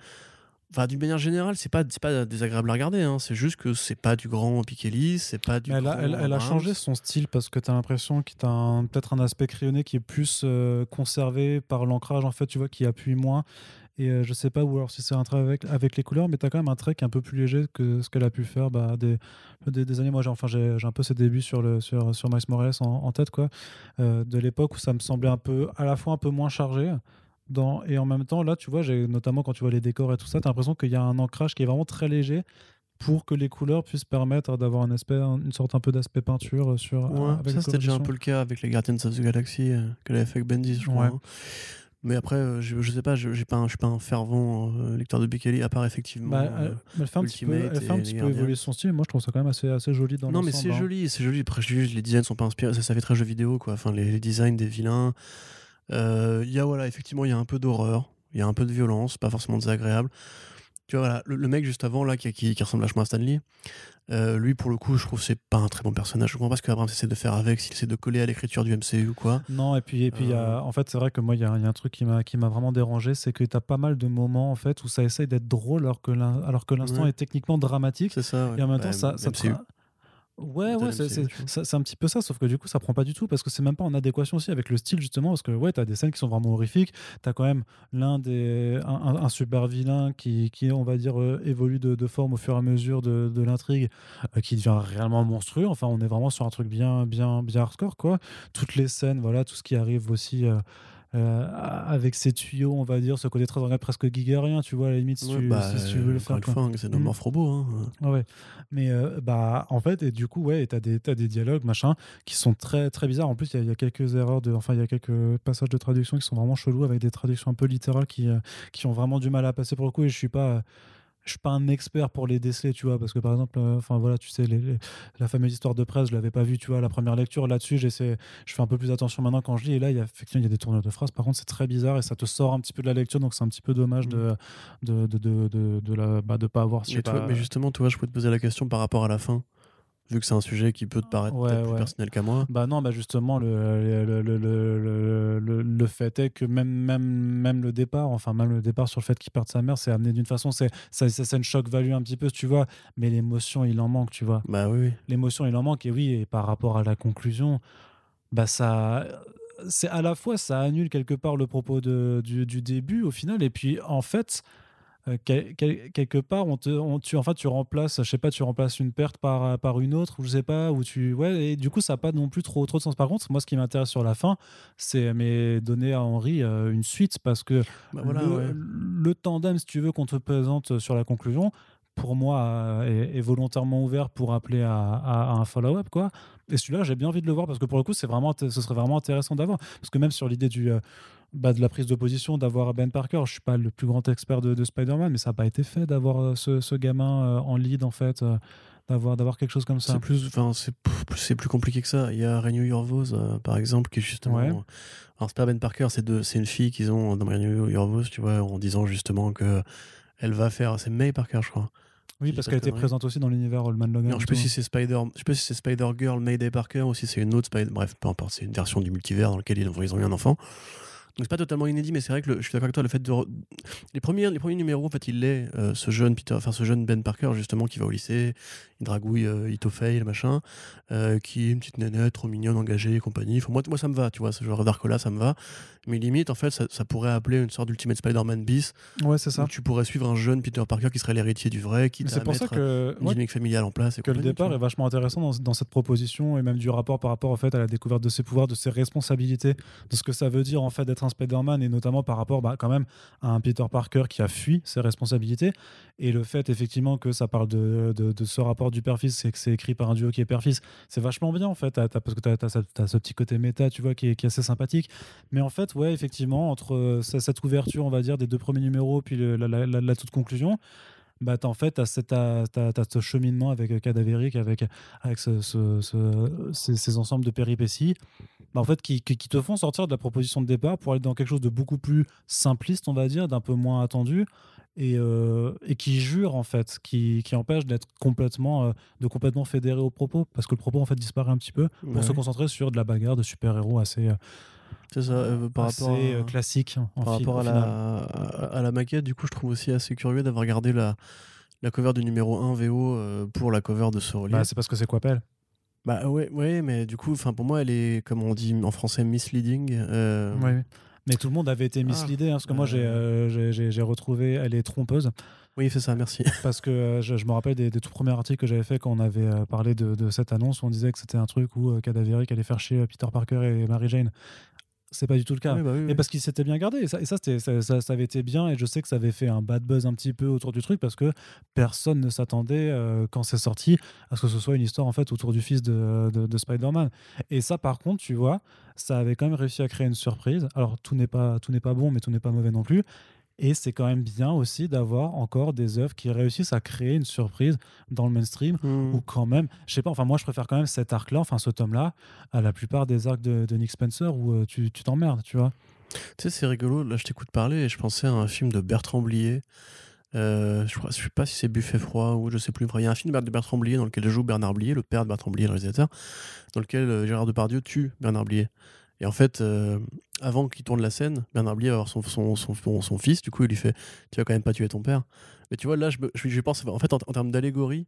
Enfin, d'une manière générale, c'est pas, pas désagréable à regarder. Hein. C'est juste que c'est pas du grand Pikeli, c'est pas du. Mais elle, a, grand elle, elle a changé son style parce que tu as l'impression qu'il a un- peut-être un aspect crayonné qui est plus euh, conservé par l'ancrage, en fait, tu vois, qui appuie moins. Et euh, je sais pas, ou alors si c'est un trait avec, avec les couleurs, mais tu as quand même un trait qui est un peu plus léger que ce qu'elle a pu faire bah, des, des, des années. Moi, j'ai enfin, j'ai j'ai un peu ses débuts sur, le, sur, sur Miles Morales en, en tête, quoi. Euh, de l'époque où ça me semblait un peu, à la fois un peu moins chargé. Dans, et en même temps, là, tu vois, notamment quand tu vois les décors et tout ça, tu as l'impression qu'il y a un ancrage qui est vraiment très léger pour que les couleurs puissent permettre d'avoir un aspect, une sorte un peu d'aspect peinture sur. Ouais, avec ça c'était déjà un peu le cas avec les Guardians of the Galaxy euh, qu'elle avait fait avec Bendis, je crois. Ouais. hein. Mais après, euh, je, je sais pas, je, pas je suis pas un fervent euh, lecteur de Pikeli, à part effectivement. Bah, euh, elle, elle fait un petit peu, elle fait un et petit les peu Gardiens. évoluer son style. Moi, je trouve ça quand même assez, assez joli dans non, mais c'est hein. joli, c'est joli. Après, je dis, les designs sont pas inspirés, ça, ça fait très jeu vidéo, quoi. Enfin, les, les designs des vilains. Euh, Il y a, voilà, effectivement, il y a un peu d'horreur, il y a un peu de violence, pas forcément désagréable. Tu vois, voilà, le, le mec juste avant, là, qui, qui, qui ressemble vachement à Stanley, euh, lui, pour le coup, je trouve que c'est pas un très bon personnage. Je comprends pas ce qu'Abrams essaie de faire avec, s'il essaie de coller à l'écriture du MCU ou quoi. Non, et puis, et puis y Euh. a, en fait, c'est vrai que moi, il y, a il y a un truc qui m'a qui m'a vraiment dérangé, c'est que tu as pas mal de moments en fait, où ça essaye d'être drôle alors que l'in- alors que l'instant Ouais. est techniquement dramatique. C'est ça. ouais. Et en même Bah, temps, ça, ça. Ouais, ouais, c'est- un petit peu ça, sauf que du coup, ça prend pas du tout parce que c'est même pas en adéquation aussi avec le style, justement. Parce que, ouais, t'as des scènes qui sont vraiment horrifiques. T'as quand même l'un des. Un, un- un super vilain qui, qui, on va dire, euh, évolue de, de forme au fur et à mesure de, de l'intrigue, euh, qui devient réellement monstrueux. Enfin, on est vraiment sur un truc bien, bien, bien hardcore, quoi. Toutes les scènes, voilà, tout ce qui arrive aussi. euh, euh, avec ses tuyaux, on va dire, ce côté très presque gigarien, tu vois, à la limite, si, Ouais, tu, bah, si tu veux le faire. hein, c'est nos morphrobo. Hein. Ah Ouais, mais euh, bah en fait et du coup ouais, t'as des t'as des dialogues machin qui sont très très bizarres. En plus il y, a- il y a quelques erreurs de, enfin il y a quelques passages de traduction qui sont vraiment chelous avec des traductions un peu littérales qui euh, qui ont vraiment du mal à passer pour le coup. Et je suis pas je suis pas un expert pour les déceler, tu vois, parce que par exemple, euh, enfin voilà, tu sais, les- les- la fameuse histoire de presse, je l'avais pas vue, tu vois, à la première lecture. Là-dessus, j'essaie, je fais un peu plus attention maintenant quand je lis. Et là, il y a effectivement, il y a des tournures de phrases. Par contre, c'est très bizarre et ça te sort un petit peu de la lecture, donc c'est un petit peu dommage de de de de de, de la, bah, de pas avoir. Mais, pas, mais justement, tu vois, je peux te poser la question par rapport à la fin. Vu que c'est un sujet qui peut te paraître Ouais, plus personnel qu'à moi. Bah non, bah justement, le, le, le, le, fait est que même, même, même le départ, enfin même le départ sur le fait qu'il perde sa mère, c'est amené d'une façon, c'est ça, ça, ça une choc value un petit peu, tu vois, mais l'émotion, il en manque, tu vois. Bah oui, oui. L'émotion, il en manque, et oui, et par rapport à la conclusion, bah ça... C'est à la fois, ça annule quelque part le propos de, du, du début au final, et puis en fait, euh, quel- quel- quelque part, on te, on, tu, enfin, tu remplaces, je sais pas, tu remplaces une perte par, par une autre, ou je sais pas, ou tu, ouais, et du coup, ça n'a pas non plus trop, trop de sens. Par contre, moi, ce qui m'intéresse sur la fin, c'est mais donner à Henri euh, une suite, parce que Bah voilà, le, ouais. le tandem, si tu veux, qu'on te présente sur la conclusion, pour moi, euh, est, est volontairement ouvert pour appeler à, à- à un follow-up, quoi. Et celui-là, j'ai bien envie de le voir parce que pour le coup, c'est vraiment, ce serait vraiment intéressant d'avoir. Parce que même sur l'idée du, euh, bah, de la prise de position, d'avoir Ben Parker, je suis pas le plus grand expert de, de Spider-Man, mais ça n'a pas été fait d'avoir euh, ce, ce gamin en lead, en fait, d'avoir, d'avoir quelque chose comme ça. C'est plus, enfin, c'est c'est plus compliqué que ça. Il y a Renew Your Vows, euh, par exemple, qui est justement. Ouais. Alors, c'est pas Ben Parker, c'est de- c'est une fille qu'ils ont dans Renew Your Vows, tu vois, en disant justement que elle va faire. C'est May Parker, je crois. Oui, parce qu'elle était présente aussi dans l'univers Oldman Logan. Non, je sais pas si c'est Spider, je sais pas si c'est Spider Girl Mayday Parker ou si c'est une autre Spider. Bref, peu importe, c'est une version du multivers dans lequel ils ont, ils ont eu un enfant. Donc c'est pas totalement inédit, mais c'est vrai que le- je suis d'accord avec toi, le fait de re- les premiers, les premiers numéros, en fait, il est euh, ce jeune Peter, enfin ce jeune Ben Parker justement qui va au lycée, il dragouille euh, Itophale, machin, euh, qui est une petite nénette trop mignonne, engagée et compagnie. Enfin, moi, moi ça me va, tu vois, ce genre d'arc là, ça me va. Mais limite, en fait, ça, ça pourrait appeler une sorte d'Ultimate Spider-Man bis Ouais, c'est ça. où tu pourrais suivre un jeune Peter Parker qui serait l'héritier du vrai, qui C'est pour ça que, une ouais, dynamique familiale en place. Et que le départ est vachement intéressant dans, dans cette proposition et même du rapport par rapport au fait à la découverte de ses pouvoirs, de ses responsabilités, de ce que ça veut dire en fait d'être un Spider-Man et notamment par rapport bah, quand même à un Peter Parker qui a fui ses responsabilités. Et le fait effectivement que ça parle de, de, ce rapport du père-fils, c'est que c'est écrit par un duo qui est père-fils, c'est vachement bien en fait, T'as- t'as- parce que tu as, ce petit côté méta, tu vois, qui est, qui est assez sympathique. Mais en fait, ouais, effectivement, entre euh, ce- cette ouverture, on va dire, des deux premiers numéros puis la, toute conclusion, bah, t'as- en fait, tu as, ce cheminement avec euh, Cadavérique, avec, avec ce- ce- ces, ces ensembles de péripéties, bah, en fait, qui, qui- qui te font sortir de la proposition de départ pour aller dans quelque chose de beaucoup plus simpliste, on va dire, d'un peu moins attendu. et, euh, et qui jure en fait, qui, qui empêche d'être complètement, euh, de complètement fédéré au propos, parce que le propos en fait disparaît un petit peu pour se concentrer sur de la bagarre de super-héros assez, euh, C'est ça, euh, par assez rapport à, classique en par film, rapport à la, à, la maquette, du coup, je trouve aussi assez curieux d'avoir gardé la, la cover du numéro 1 VO euh, pour la cover de ce relief. Bah, c'est parce que c'est Quapel. Bah ouais, ouais, mais du coup, enfin pour moi, elle est, comme on dit en français, misleading. euh. Mais tout le monde avait été Ah, misleadé, hein, parce que moi j'ai euh. euh, j'ai- retrouvé, elle est trompeuse, Oui, c'est ça, merci. parce que euh, je, je me rappelle des, des tout premiers articles que j'avais fait quand on avait parlé de, de cette annonce, où on disait que c'était un truc où euh, Cadavéric allait faire chier Peter Parker et Mary Jane. C'est pas du tout le cas. Oui, bah oui, Mais oui. parce qu'il s'était bien gardé. Et ça, et ça, c'était- ça, ça- ça avait été bien. Et je sais que ça avait fait un bad buzz un petit peu autour du truc parce que personne ne s'attendait, euh, quand c'est sorti, à ce que ce soit une histoire en fait autour du fils de, de- de Spider-Man. Et ça, par contre, tu vois, ça avait quand même réussi à créer une surprise. Alors, tout n'est pas, tout n'est pas bon, mais tout n'est pas mauvais non plus. Et c'est quand même bien aussi d'avoir encore des œuvres qui réussissent à créer une surprise dans le mainstream Hmm. ou quand même, je sais pas, enfin moi je préfère quand même cet arc-là, enfin ce tome-là, à la plupart des arcs de, de Nick Spencer où euh, tu t'emmerdes, tu vois. Tu sais, c'est rigolo. Là, je t'écoute parler et je pensais à un film de Bertrand Blier. Euh, je je sais pas si c'est Buffet froid ou je sais plus. Il y a un film de Bertrand Blier dans lequel joue Bernard Blier, le père de Bertrand Blier, le réalisateur, dans lequel euh, Gérard Depardieu tue Bernard Blier. Et en fait, euh, avant qu'il tourne la scène, Bernard Blier va voir son, son, son, son- fils. Du coup, il lui fait Tu vas quand même pas tuer ton père. Mais tu vois, là, je, je, pense, en fait, en, termes d'allégorie,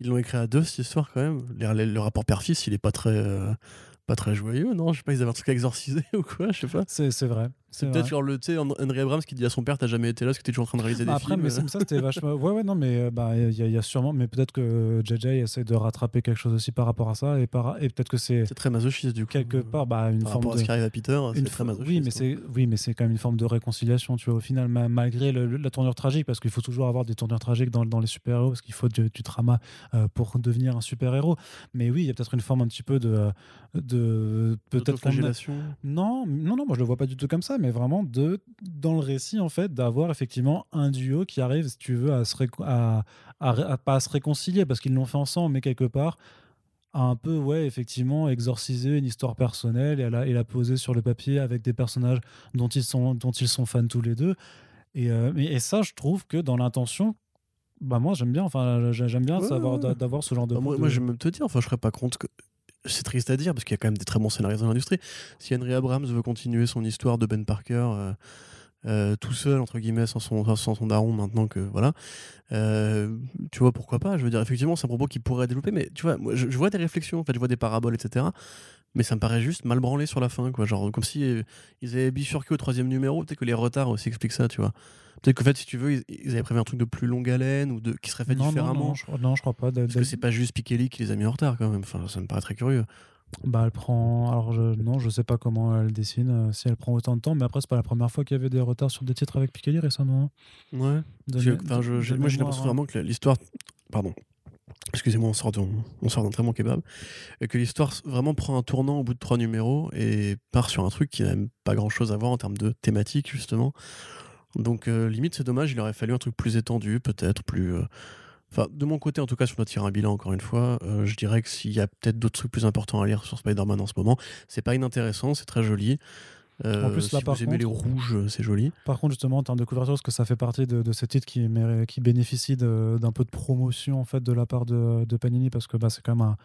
ils l'ont écrit à deux, cette histoire, quand même. Le, rapport père-fils, il est pas très, euh, pas très joyeux, non? Je sais pas, ils avaient un truc à exorciser ou quoi, je sais pas. C'est vrai. C'est peut-être genre le, tu sais, Henry Abrams qui dit à son père T'as jamais été là parce que t'es toujours en train de réaliser des Bah, Après, films. mais c'est- ça c'était vachement. Ouais, ouais, non, mais euh, bah il y, a- il y a sûrement, mais peut-être que JJ essaie de rattraper quelque chose aussi par rapport à ça et par et peut-être que c'est C'est très masochiste du coup. quelque part bah une Par forme rapport à de ce qui arrive à Peter, une c'est très masochiste. oui, mais hein. c'est oui, mais c'est quand même une forme de réconciliation, tu vois. Au final, ma- malgré le- le- la tournure tragique, parce qu'il faut toujours avoir des tournures tragiques dans, dans les super héros, parce qu'il faut du, du drama euh, pour devenir un super héros. Mais oui, il y a peut-être une forme un petit peu de de peut-être non, non, non, moi je le vois pas du tout comme ça, mais vraiment de dans le récit en fait d'avoir effectivement un duo qui arrive, si tu veux, à se à, à ré- à- pas à se réconcilier parce qu'ils l'ont fait ensemble, mais quelque part à un peu ouais effectivement exorciser une histoire personnelle et à la, et la poser sur le papier avec des personnages dont ils sont dont ils sont fans tous les deux. Et, euh, mais- et ça, je trouve que dans l'intention, bah moi j'aime bien, enfin j'ai- j'aime bien Ouais, d'avoir ce genre de. Bah, moi, de- moi, je vais même te dire, enfin, je serais pas contre que. C'est triste à dire parce qu'il y a quand même des très bons scénaristes dans l'industrie. Si Henry Abrams veut continuer son histoire de Ben Parker euh, euh, tout seul, entre guillemets, sans son, daron, maintenant que. Voilà. euh, tu vois, pourquoi pas? Je veux dire, effectivement, c'est un propos qui pourrait développer, mais tu vois, moi, je, je vois des réflexions, en fait, je vois des paraboles, etc. Mais ça me paraît juste mal branlé sur la fin, quoi. Genre, comme si euh, ils avaient bifurqué au troisième numéro. Peut-être que les retards aussi expliquent ça, tu vois. Peut-être qu'en fait, si tu veux, ils, ils avaient prévu un truc de plus longue haleine ou de, qui serait fait non, non, différemment. non, je, non, je crois pas. Parce que c'est pas juste Pikeli qui les a mis en retard quand même. Enfin, ça me paraît très curieux. Bah, elle prend. Alors, je... non, je sais pas comment elle dessine, euh, si elle prend autant de temps, mais après, c'est pas la première fois qu'il y avait des retards sur des titres avec Pikeli récemment. hein. Ouais. De enfin, je- moi, j'ai l'impression hein. vraiment que l'histoire. Pardon. Excusez-moi, on sort très bon kebab. Et que l'histoire vraiment prend un tournant au bout de trois numéros et part sur un truc qui n'a même pas grand chose à voir en termes de thématique, justement. Donc, euh, limite, c'est dommage. Il aurait fallu un truc plus étendu, peut-être, plus. euh, Enfin, de mon côté, en tout cas, si on doit tirer un bilan, encore une fois, euh, je dirais que s'il y a peut-être d'autres trucs plus importants à lire sur Spider-Man en ce moment, c'est pas inintéressant, c'est très joli. Euh, En plus, là, si par vous aimez les contre- rouges, euh, c'est joli. Par contre, justement, en termes de couverture, parce que ça fait partie de, de ces titres qui, qui bénéficient d'un peu de promotion en fait de la part de, de Panini, parce que bah, c'est quand même un.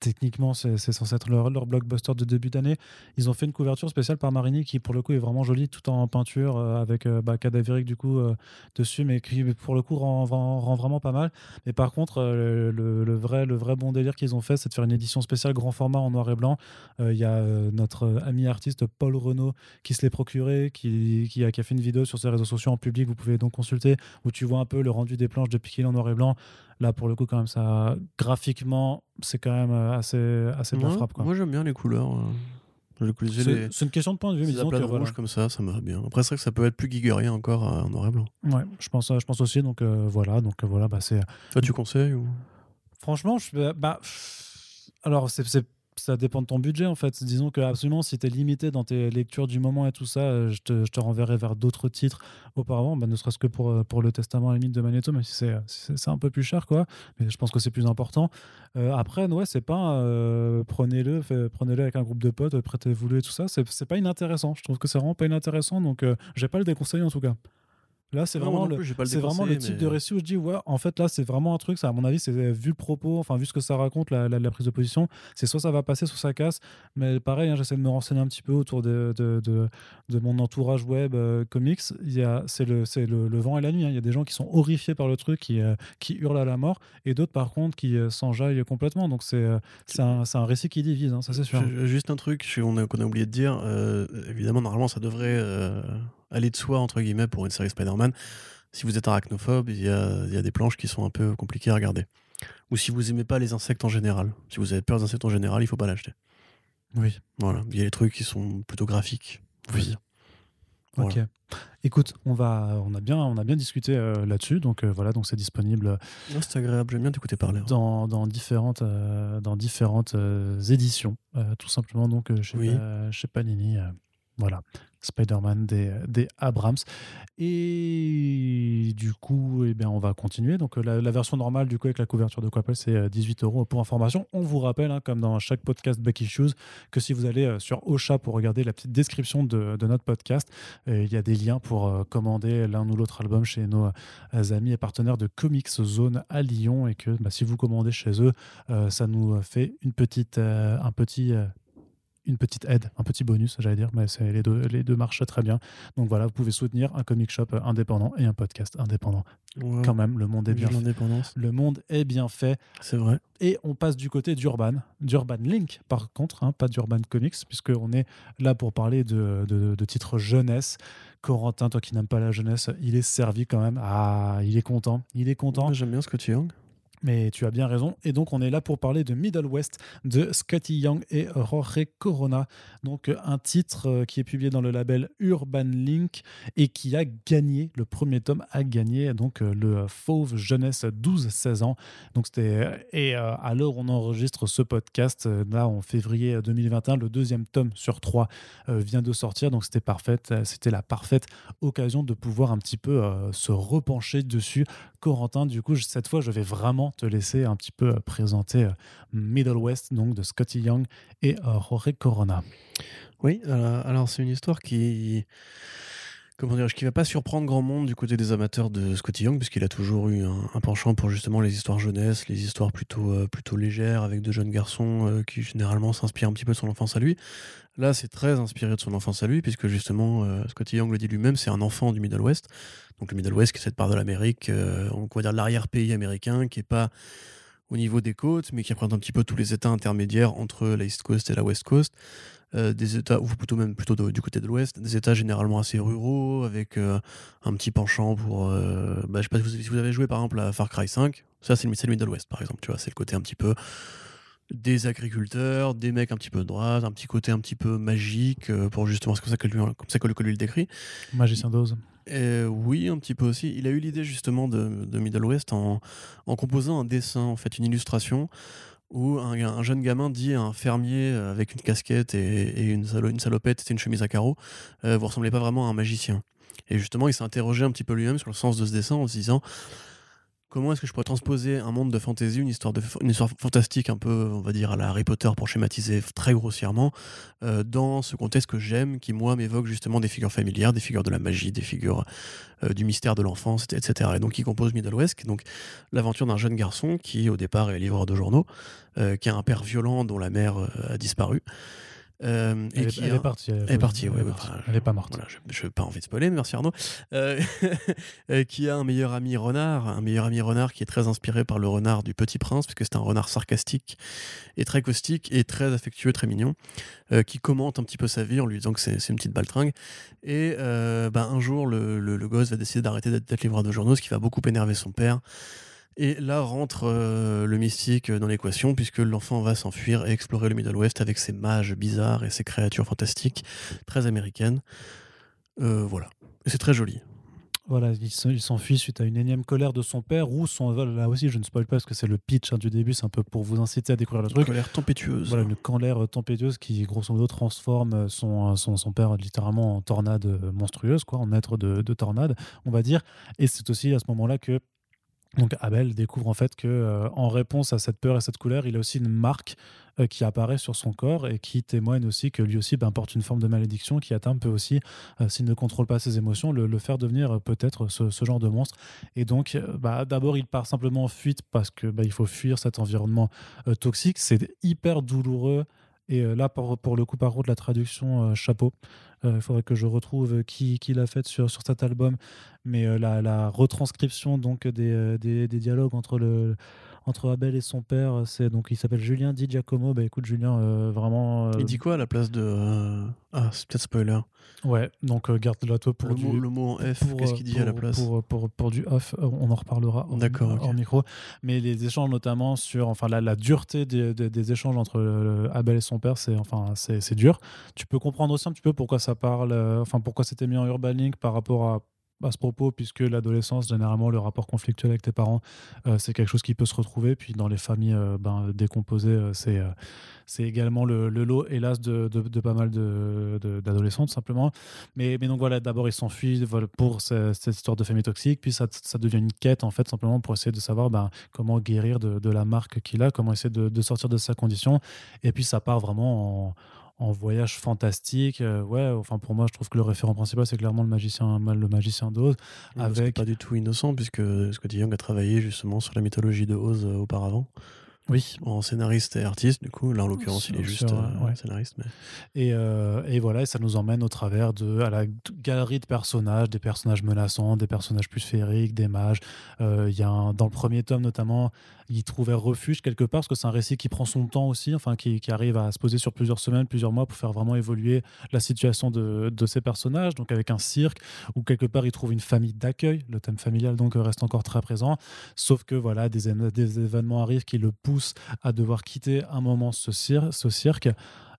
Techniquement, c'est censé être leur, leur blockbuster de début d'année. Ils ont fait une couverture spéciale par Marini qui, pour le coup, est vraiment jolie, tout en peinture, euh, avec euh, bah, cadavérique du coup euh, dessus, mais qui, pour le coup, rend, rend- vraiment pas mal. Mais par contre, le, vrai, le vrai bon délire qu'ils ont fait, c'est de faire une édition spéciale grand format en noir et blanc. Il y a notre ami artiste Paul Renault qui se l'est procuré, qui, qui, a, qui a fait une vidéo sur ses réseaux sociaux en public, vous pouvez donc consulter, où tu vois un peu le rendu des planches de Piquet en noir et blanc. Là, pour le coup, quand même, ça, graphiquement, c'est quand même euh, assez, assez de la Ouais, frappe. Quoi. Moi, j'aime bien les couleurs. euh. C'est les, une question de point de vue, mais disons que voilà. rouge comme ça, ça me va bien. Après, c'est vrai que ça peut être plus guiguerien encore euh, en noir et blanc. Ouais, je pense, je pense aussi. Donc voilà, donc voilà, bah, c'est Toi, tu conseilles ou... Franchement, je, bah, pff, alors c'est- ça dépend de ton budget en fait. Disons que absolument, si tu es limité dans tes lectures du moment et tout ça, euh, je te, je te renverrai vers d'autres titres auparavant, bah, ne serait-ce que pour, euh, pour le testament à la limite de Magneto, même si c'est, c'est, un peu plus cher, quoi. Mais je pense que c'est plus important. Euh, après, ouais, c'est pas euh, prenez-le, prenez-le avec un groupe de potes, prêtez-vous-le et tout ça. C'est, pas inintéressant. Je trouve que c'est vraiment pas inintéressant, donc euh, je vais pas le déconseiller en tout cas. Là, c'est vraiment, le, plus, c'est vraiment le type mais- de récit où je dis, ouais, en fait, là, c'est vraiment un truc, ça, à mon avis, c'est vu le propos, enfin, vu ce que ça raconte, la, la- la prise de position, c'est soit ça va passer, soit ça casse. Mais pareil, hein, j'essaie de me renseigner un petit peu autour de, de, de, de mon entourage web euh, comics. Il y a, c'est le, c'est le, le vent et la nuit. hein. Il y a des gens qui sont horrifiés par le truc, qui, euh, qui hurlent à la mort, et d'autres, par contre, qui euh, s'enjaillent complètement. Donc, c'est, euh, c'est, un, c'est un récit qui divise, hein, ça, c'est sûr. Ju- Juste un truc qu'on a, qu'on a oublié de dire. euh, évidemment, normalement, ça devrait euh, aller de soi, entre guillemets, pour une série Spider-Man. Si vous êtes arachnophobe, il y a, il y a des planches qui sont un peu compliquées à regarder. Ou si vous aimez pas les insectes en général. Si vous avez peur des insectes en général, il faut pas l'acheter. Oui. Voilà. Il y a des trucs qui sont plutôt graphiques. Oui. Ok. Écoute, on va, on a bien, on a bien discuté euh, là-dessus, donc euh, voilà, donc c'est disponible Non, c'est agréable. J'aime bien t'écouter parler. hein. dans, dans différentes, euh, dans différentes euh, éditions, euh, tout simplement donc euh, chez, Oui. euh, chez Panini. Euh, voilà, Spider-Man des, des Abrams. Et du coup, eh bien, on va continuer. Donc euh, la, version normale, du coup, avec la couverture de Quapel, c'est euh, 18 euros pour information. On vous rappelle, hein, comme dans chaque podcast Back Issues, que si vous allez euh, sur Ocha pour regarder la petite description de, notre podcast, euh, il y a des liens pour euh, commander l'un ou l'autre album chez nos euh, amis et partenaires de Comics Zone à Lyon et que bah, si vous commandez chez eux, euh, ça nous fait euh, un petit, euh, une petite aide, un petit bonus, j'allais dire, mais c'est les deux, les deux marchent très bien. Donc voilà, vous pouvez soutenir un comic shop indépendant et un podcast indépendant. Quand même, le monde est bien fait. l'indépendance. Le monde est bien fait. C'est vrai. Et on passe du côté d'Urban, d'Urban Link par contre, hein, pas d'Urban Comics, puisqu'on est là pour parler de, de- de titres jeunesse. Corentin, toi qui n'aimes pas la jeunesse, il est servi quand même. Ah, il est content, il est content. J'aime bien Scotty Young. Mais tu as bien raison. Et donc, on est là pour parler de Middle West de Scotty Young et Jorge Corona. Donc, un titre euh, qui est publié dans le label Urban Link et qui a gagné, le premier tome a gagné donc euh, le Fauve Jeunesse 12-16 ans. Donc, c'était. Et euh, à l'heure on enregistre ce podcast, là, en février 2021, le deuxième tome sur trois vient de sortir. Donc, c'était parfait. euh, C'était la parfaite occasion de pouvoir un petit peu se repencher dessus Corentin, du coup, cette fois, je vais vraiment te laisser un petit peu euh, présenter euh, Middle West, donc de Scotty Young et euh, Jorge Corona. Oui, alors c'est une histoire qui. Comment dire, qui va pas surprendre grand monde du côté des amateurs de Scotty Young, puisqu'il a toujours eu un, penchant pour justement les histoires jeunesse, les histoires plutôt, euh, légères, avec de jeunes garçons euh, qui généralement s'inspirent un petit peu de son enfance à lui. Là, c'est très inspiré de son enfance à lui, puisque justement, euh, Scotty Young le dit lui-même, c'est un enfant du Middle West. Donc le Middle West, qui est cette part de l'Amérique, on va dire l'arrière-pays américain, qui est pas au niveau des côtes, mais qui représente un petit peu tous les États intermédiaires entre la East Coast et la West Coast. Euh, des États, ou plutôt même plutôt du côté de l'Ouest, des États généralement assez ruraux, avec euh, un petit penchant pour. euh, bah, je sais pas si vous, avez joué par exemple à Far Cry 5, ça c'est le, le Middle West par exemple, tu vois, c'est le côté un petit peu des agriculteurs, des mecs un petit peu de droite, un petit côté un petit peu magique, euh, pour justement, c'est comme ça que lui, ça que lui- que lui le décrit. Magicien d'Oz. Euh, oui, un petit peu aussi. Il a eu l'idée justement de, Middle West en, en composant un dessin, en fait, une illustration, où un, un jeune gamin dit à un fermier euh, avec une casquette et, une salopette et une chemise à carreaux, euh, vous ressemblez pas vraiment à un magicien. Et justement, il s'est interrogé un petit peu lui-même sur le sens de ce dessin en se disant comment est-ce que je pourrais transposer un monde de fantasy, une histoire, de, une histoire fantastique un peu, on va dire, à la Harry Potter pour schématiser très grossièrement, euh, dans ce contexte que j'aime, qui moi m'évoque justement des figures familières, des figures de la magie, des figures euh, du mystère de l'enfance, etc. Et donc il compose Middle West, qui est donc l'aventure d'un jeune garçon qui au départ est livreur de journaux, euh, qui a un père violent dont la mère a disparu. Euh, Elle, est- qui elle a- est partie. elle est partie, elle ouais, ouais, partie. enfin, Elle est pas morte. voilà, je n'ai pas envie de spoiler, mais merci Arnaud. Euh, euh, qui a un meilleur ami renard, un meilleur ami renard qui est très inspiré par le renard du Petit Prince, puisque c'est un renard sarcastique et très caustique et très affectueux, très mignon, euh, qui commente un petit peu sa vie en lui disant que c'est une petite baltringue. Et ben, un jour, le, le- le gosse va décider d'arrêter d'être d'être livreur de journaux, ce qui va beaucoup énerver son père. Et là rentre euh, le mystique dans l'équation, puisque l'enfant va s'enfuir et explorer le Middle West avec ses mages bizarres et ses créatures fantastiques, très américaines. Euh, voilà. Et c'est très joli. Voilà, il s'en- il s'enfuit suite à une énième colère de son père ou son vol. Là aussi, je ne spoil pas parce que c'est le pitch hein, du début, c'est un peu pour vous inciter à découvrir le truc. Colère tempétueuse. Voilà, une canlaire tempétueuse qui, grosso modo, transforme son, son, son père littéralement en tornade monstrueuse, quoi, en maître de, de tornade, on va dire. Et c'est aussi à ce moment-là que Donc Abel découvre en fait que euh, en réponse à cette peur et cette couleur, il a aussi une marque euh, qui apparaît sur son corps et qui témoigne aussi que lui aussi ben, porte une forme de malédiction qui atteint peut aussi, euh, s'il ne contrôle pas ses émotions, le, faire devenir peut-être ce, genre de monstre. Et donc, bah, d'abord, il part simplement en fuite parce que bah, il faut fuir cet environnement toxique. C'est hyper douloureux. Et là, pour, pour, le coup, par contre, la traduction, chapeau. Il faudrait que je retrouve qui, qui l'a fait sur, sur cet album mais euh, la, retranscription donc euh, des, des, dialogues entre le entre Abel et son père, c'est donc il s'appelle Julien Di Giacomo. Bah écoute Julien, euh, vraiment. Il dit quoi à la place de ah c'est peut-être spoiler. Ouais, donc garde-la toi pour le du... mot, le mot en F. Qu'est-ce qu'il dit à la place pour, pour, pour, du off, on en reparlera en, micro. Mais les échanges notamment sur enfin la, la dureté des, des, échanges entre Abel et son père, c'est enfin c'est dur. Tu peux comprendre aussi un petit peu pourquoi ça parle, enfin pourquoi c'était mis en Urban Link par rapport à à ce propos, puisque l'adolescence, généralement, le rapport conflictuel avec tes parents, euh, c'est quelque chose qui peut se retrouver. Puis dans les familles euh, ben, décomposées, euh, c'est également le, lot, hélas, de, pas mal d'adolescents, tout simplement. Mais, donc voilà, d'abord, ils s'enfuient pour cette, histoire de famille toxique. Puis ça, devient une quête, en fait, simplement pour essayer de savoir ben, comment guérir de la marque qu'il a, comment essayer de, sortir de sa condition. Et puis ça part vraiment en en voyage fantastique. Euh, ouais, enfin pour moi, je trouve que le référent principal, c'est clairement le magicien, le magicien d'Oz. avec pas du tout innocent, puisque Scotty Young a travaillé justement sur la mythologie de Oz euh, auparavant. Oui. En scénariste et artiste, du coup. Là, en l'occurrence, il est juste euh, scénariste. Mais... Et, et, voilà, et ça nous emmène au travers de à la galerie de personnages, des personnages menaçants, des personnages plus féeriques, des mages. Il y a dans le premier tome, notamment, il trouvait refuge quelque part, parce que c'est un récit qui prend son temps aussi, enfin qui, arrive à se poser sur plusieurs semaines, plusieurs mois pour faire vraiment évoluer la situation de, ces personnages, donc avec un cirque, où quelque part il trouve une famille d'accueil, le thème familial donc reste encore très présent, sauf que voilà, des, événements arrivent qui le poussent à devoir quitter un moment ce cirque.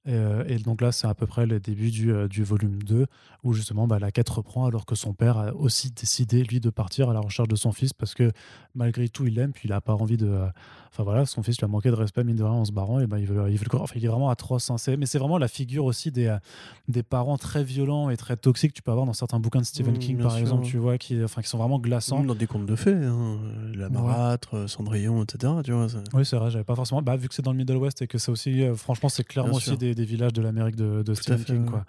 Euh, et, donc là, c'est à peu près le début du, euh, du volume 2, où justement bah, la quête reprend alors que son père a aussi décidé, lui, de partir à la recherche de son fils, parce que malgré tout, il l'aime, puis il n'a pas envie de... Euh, enfin voilà, son fils lui a manqué de respect, mine de rien, en se barrant, et ben il, veut, il, veut enfin, il est vraiment atroce. Hein, mais c'est vraiment la figure aussi des, des parents très violents et très toxiques que tu peux avoir dans certains bouquins de Stephen mmh, King, par exemple, tu vois, qui, enfin, qui sont vraiment glaçants. dans des contes de fées, hein, La Marâtre, Cendrillon, etc. Tu vois, oui, c'est vrai, j'avais pas forcément... Bah, vu que c'est dans le Middle West et que c'est aussi... franchement, c'est clairement aussi des des, villages de l'Amérique de, de Stephen King. Quoi.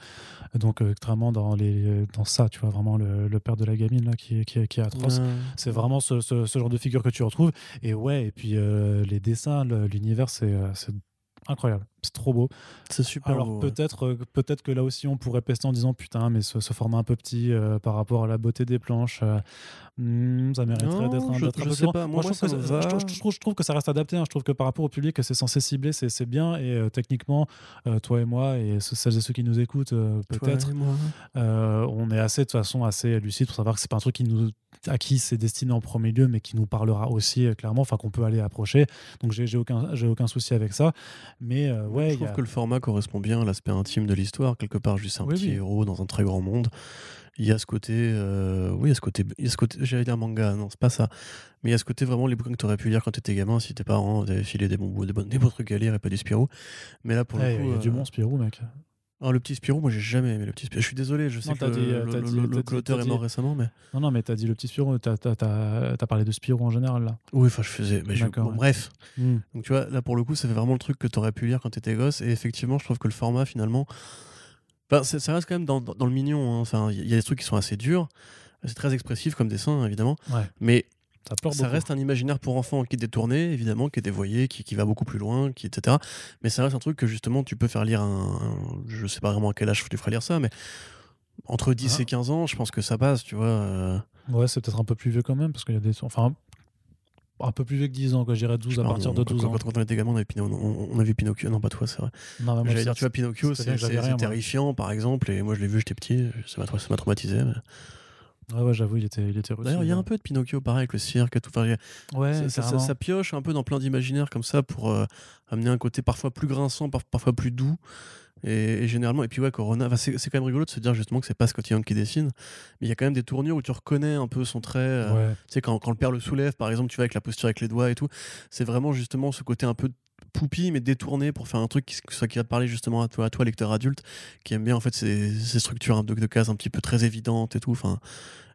Donc, euh, extrêmement dans, les, dans ça, tu vois, vraiment le, le père de la gamine là, qui, qui, qui est atroce. C'est vraiment ce, ce, genre de figure que tu retrouves. Et ouais, et puis euh, les dessins, l'univers, euh, c'est incroyable. C'est trop beau. C'est super Alors peut-être peut-être que là aussi on pourrait pester en disant putain mais ce, format un peu petit par rapport à la beauté des planches, Hmm, ça mériterait d'être un, je, peu sais pas. Moi, je, trouve, que ça reste adapté. Hein. Je trouve que par rapport au public, c'est censé cibler, c'est bien. Et euh, techniquement, euh, toi et moi, et celles et ceux qui nous écoutent, euh, peut-être, on est assez, de toute façon, assez lucide pour savoir que c'est pas un truc qui nous, à qui c'est destiné en premier lieu, mais qui nous parlera aussi clairement, enfin qu'on peut aller approcher. Donc j'ai aucun, j'ai aucun souci avec ça. Mais ouais, je trouve que le format correspond bien à l'aspect intime de l'histoire. Quelque part, juste un petit héros dans un très grand monde. Il y a ce côté euh, oui il y a ce côté il y a ce côté j'allais dire manga. Non c'est pas ça. Mais il y a ce côté vraiment les bouquins que tu aurais pu lire quand tu étais gamin si tes parents avaient filé des bons des, bons, des bons trucs à lire et pas du Spirou. Mais là pour le coup il y a du bon Spirou mec ah, le petit Spirou, moi j'ai jamais aimé le petit Spirou. Je suis désolé, je sais que l'auteur est mort récemment, mais. Non, non, mais t'as dit le petit Spirou, t'as as, parlé de Spirou en général là. Oui, enfin je faisais. Mais bref. Hmm. Donc tu vois, là pour le coup, ça fait vraiment le truc que t'aurais pu lire quand t'étais gosse, et effectivement, je trouve que le format finalement ça reste quand même dans, dans le mignon. Hein. Enfin, il y a des trucs qui sont assez durs. C'est très expressif comme dessin, évidemment. Mais ça, reste un imaginaire pour enfants qui est détourné, évidemment, qui est dévoyé, qui, qui, va beaucoup plus loin, qui, etc. Mais ça reste un truc que justement tu peux faire lire un, je sais pas vraiment à quel âge tu ferais lire ça, mais entre 10 ah. et 15 ans, je pense que ça passe, tu vois. Euh. Ouais, c'est peut-être un peu plus vieux quand même, parce qu'il y a des. Enfin, un peu plus vieux que 10 ans, quoi. J'irais 12 à partir de 12 ans. Quand, on était gamin, on, avait on, a vu Pinocchio. Non, pas toi, c'est vrai. J'allais dire, tu vois, Pinocchio, c'est terrifiant, par exemple. Et moi, je l'ai vu, j'étais petit. Ça m'a traumatisé. Ouais, ouais, j'avoue, il était, il était D'ailleurs, il y a un peu de Pinocchio, pareil, avec le cirque tout. ouais, ça, ça, pioche un peu dans plein d'imaginaires comme ça pour euh, amener un côté parfois plus grinçant, parfois plus doux. Et, généralement, et puis ouais, Corona, c'est quand même rigolo de se dire justement que c'est pas Scott Young qui dessine, mais il y a quand même des tournures où tu reconnais un peu son trait. Euh, tu sais, quand, quand, le père le soulève, par exemple, tu vois, avec la posture avec les doigts et tout, c'est vraiment justement ce côté un peu poupie mais détourné pour faire un truc qui, soit qui va te parler justement à toi, à toi lecteur adulte qui aime bien en fait ces, ces structures de, de cases un petit peu très évidentes et tout. Enfin,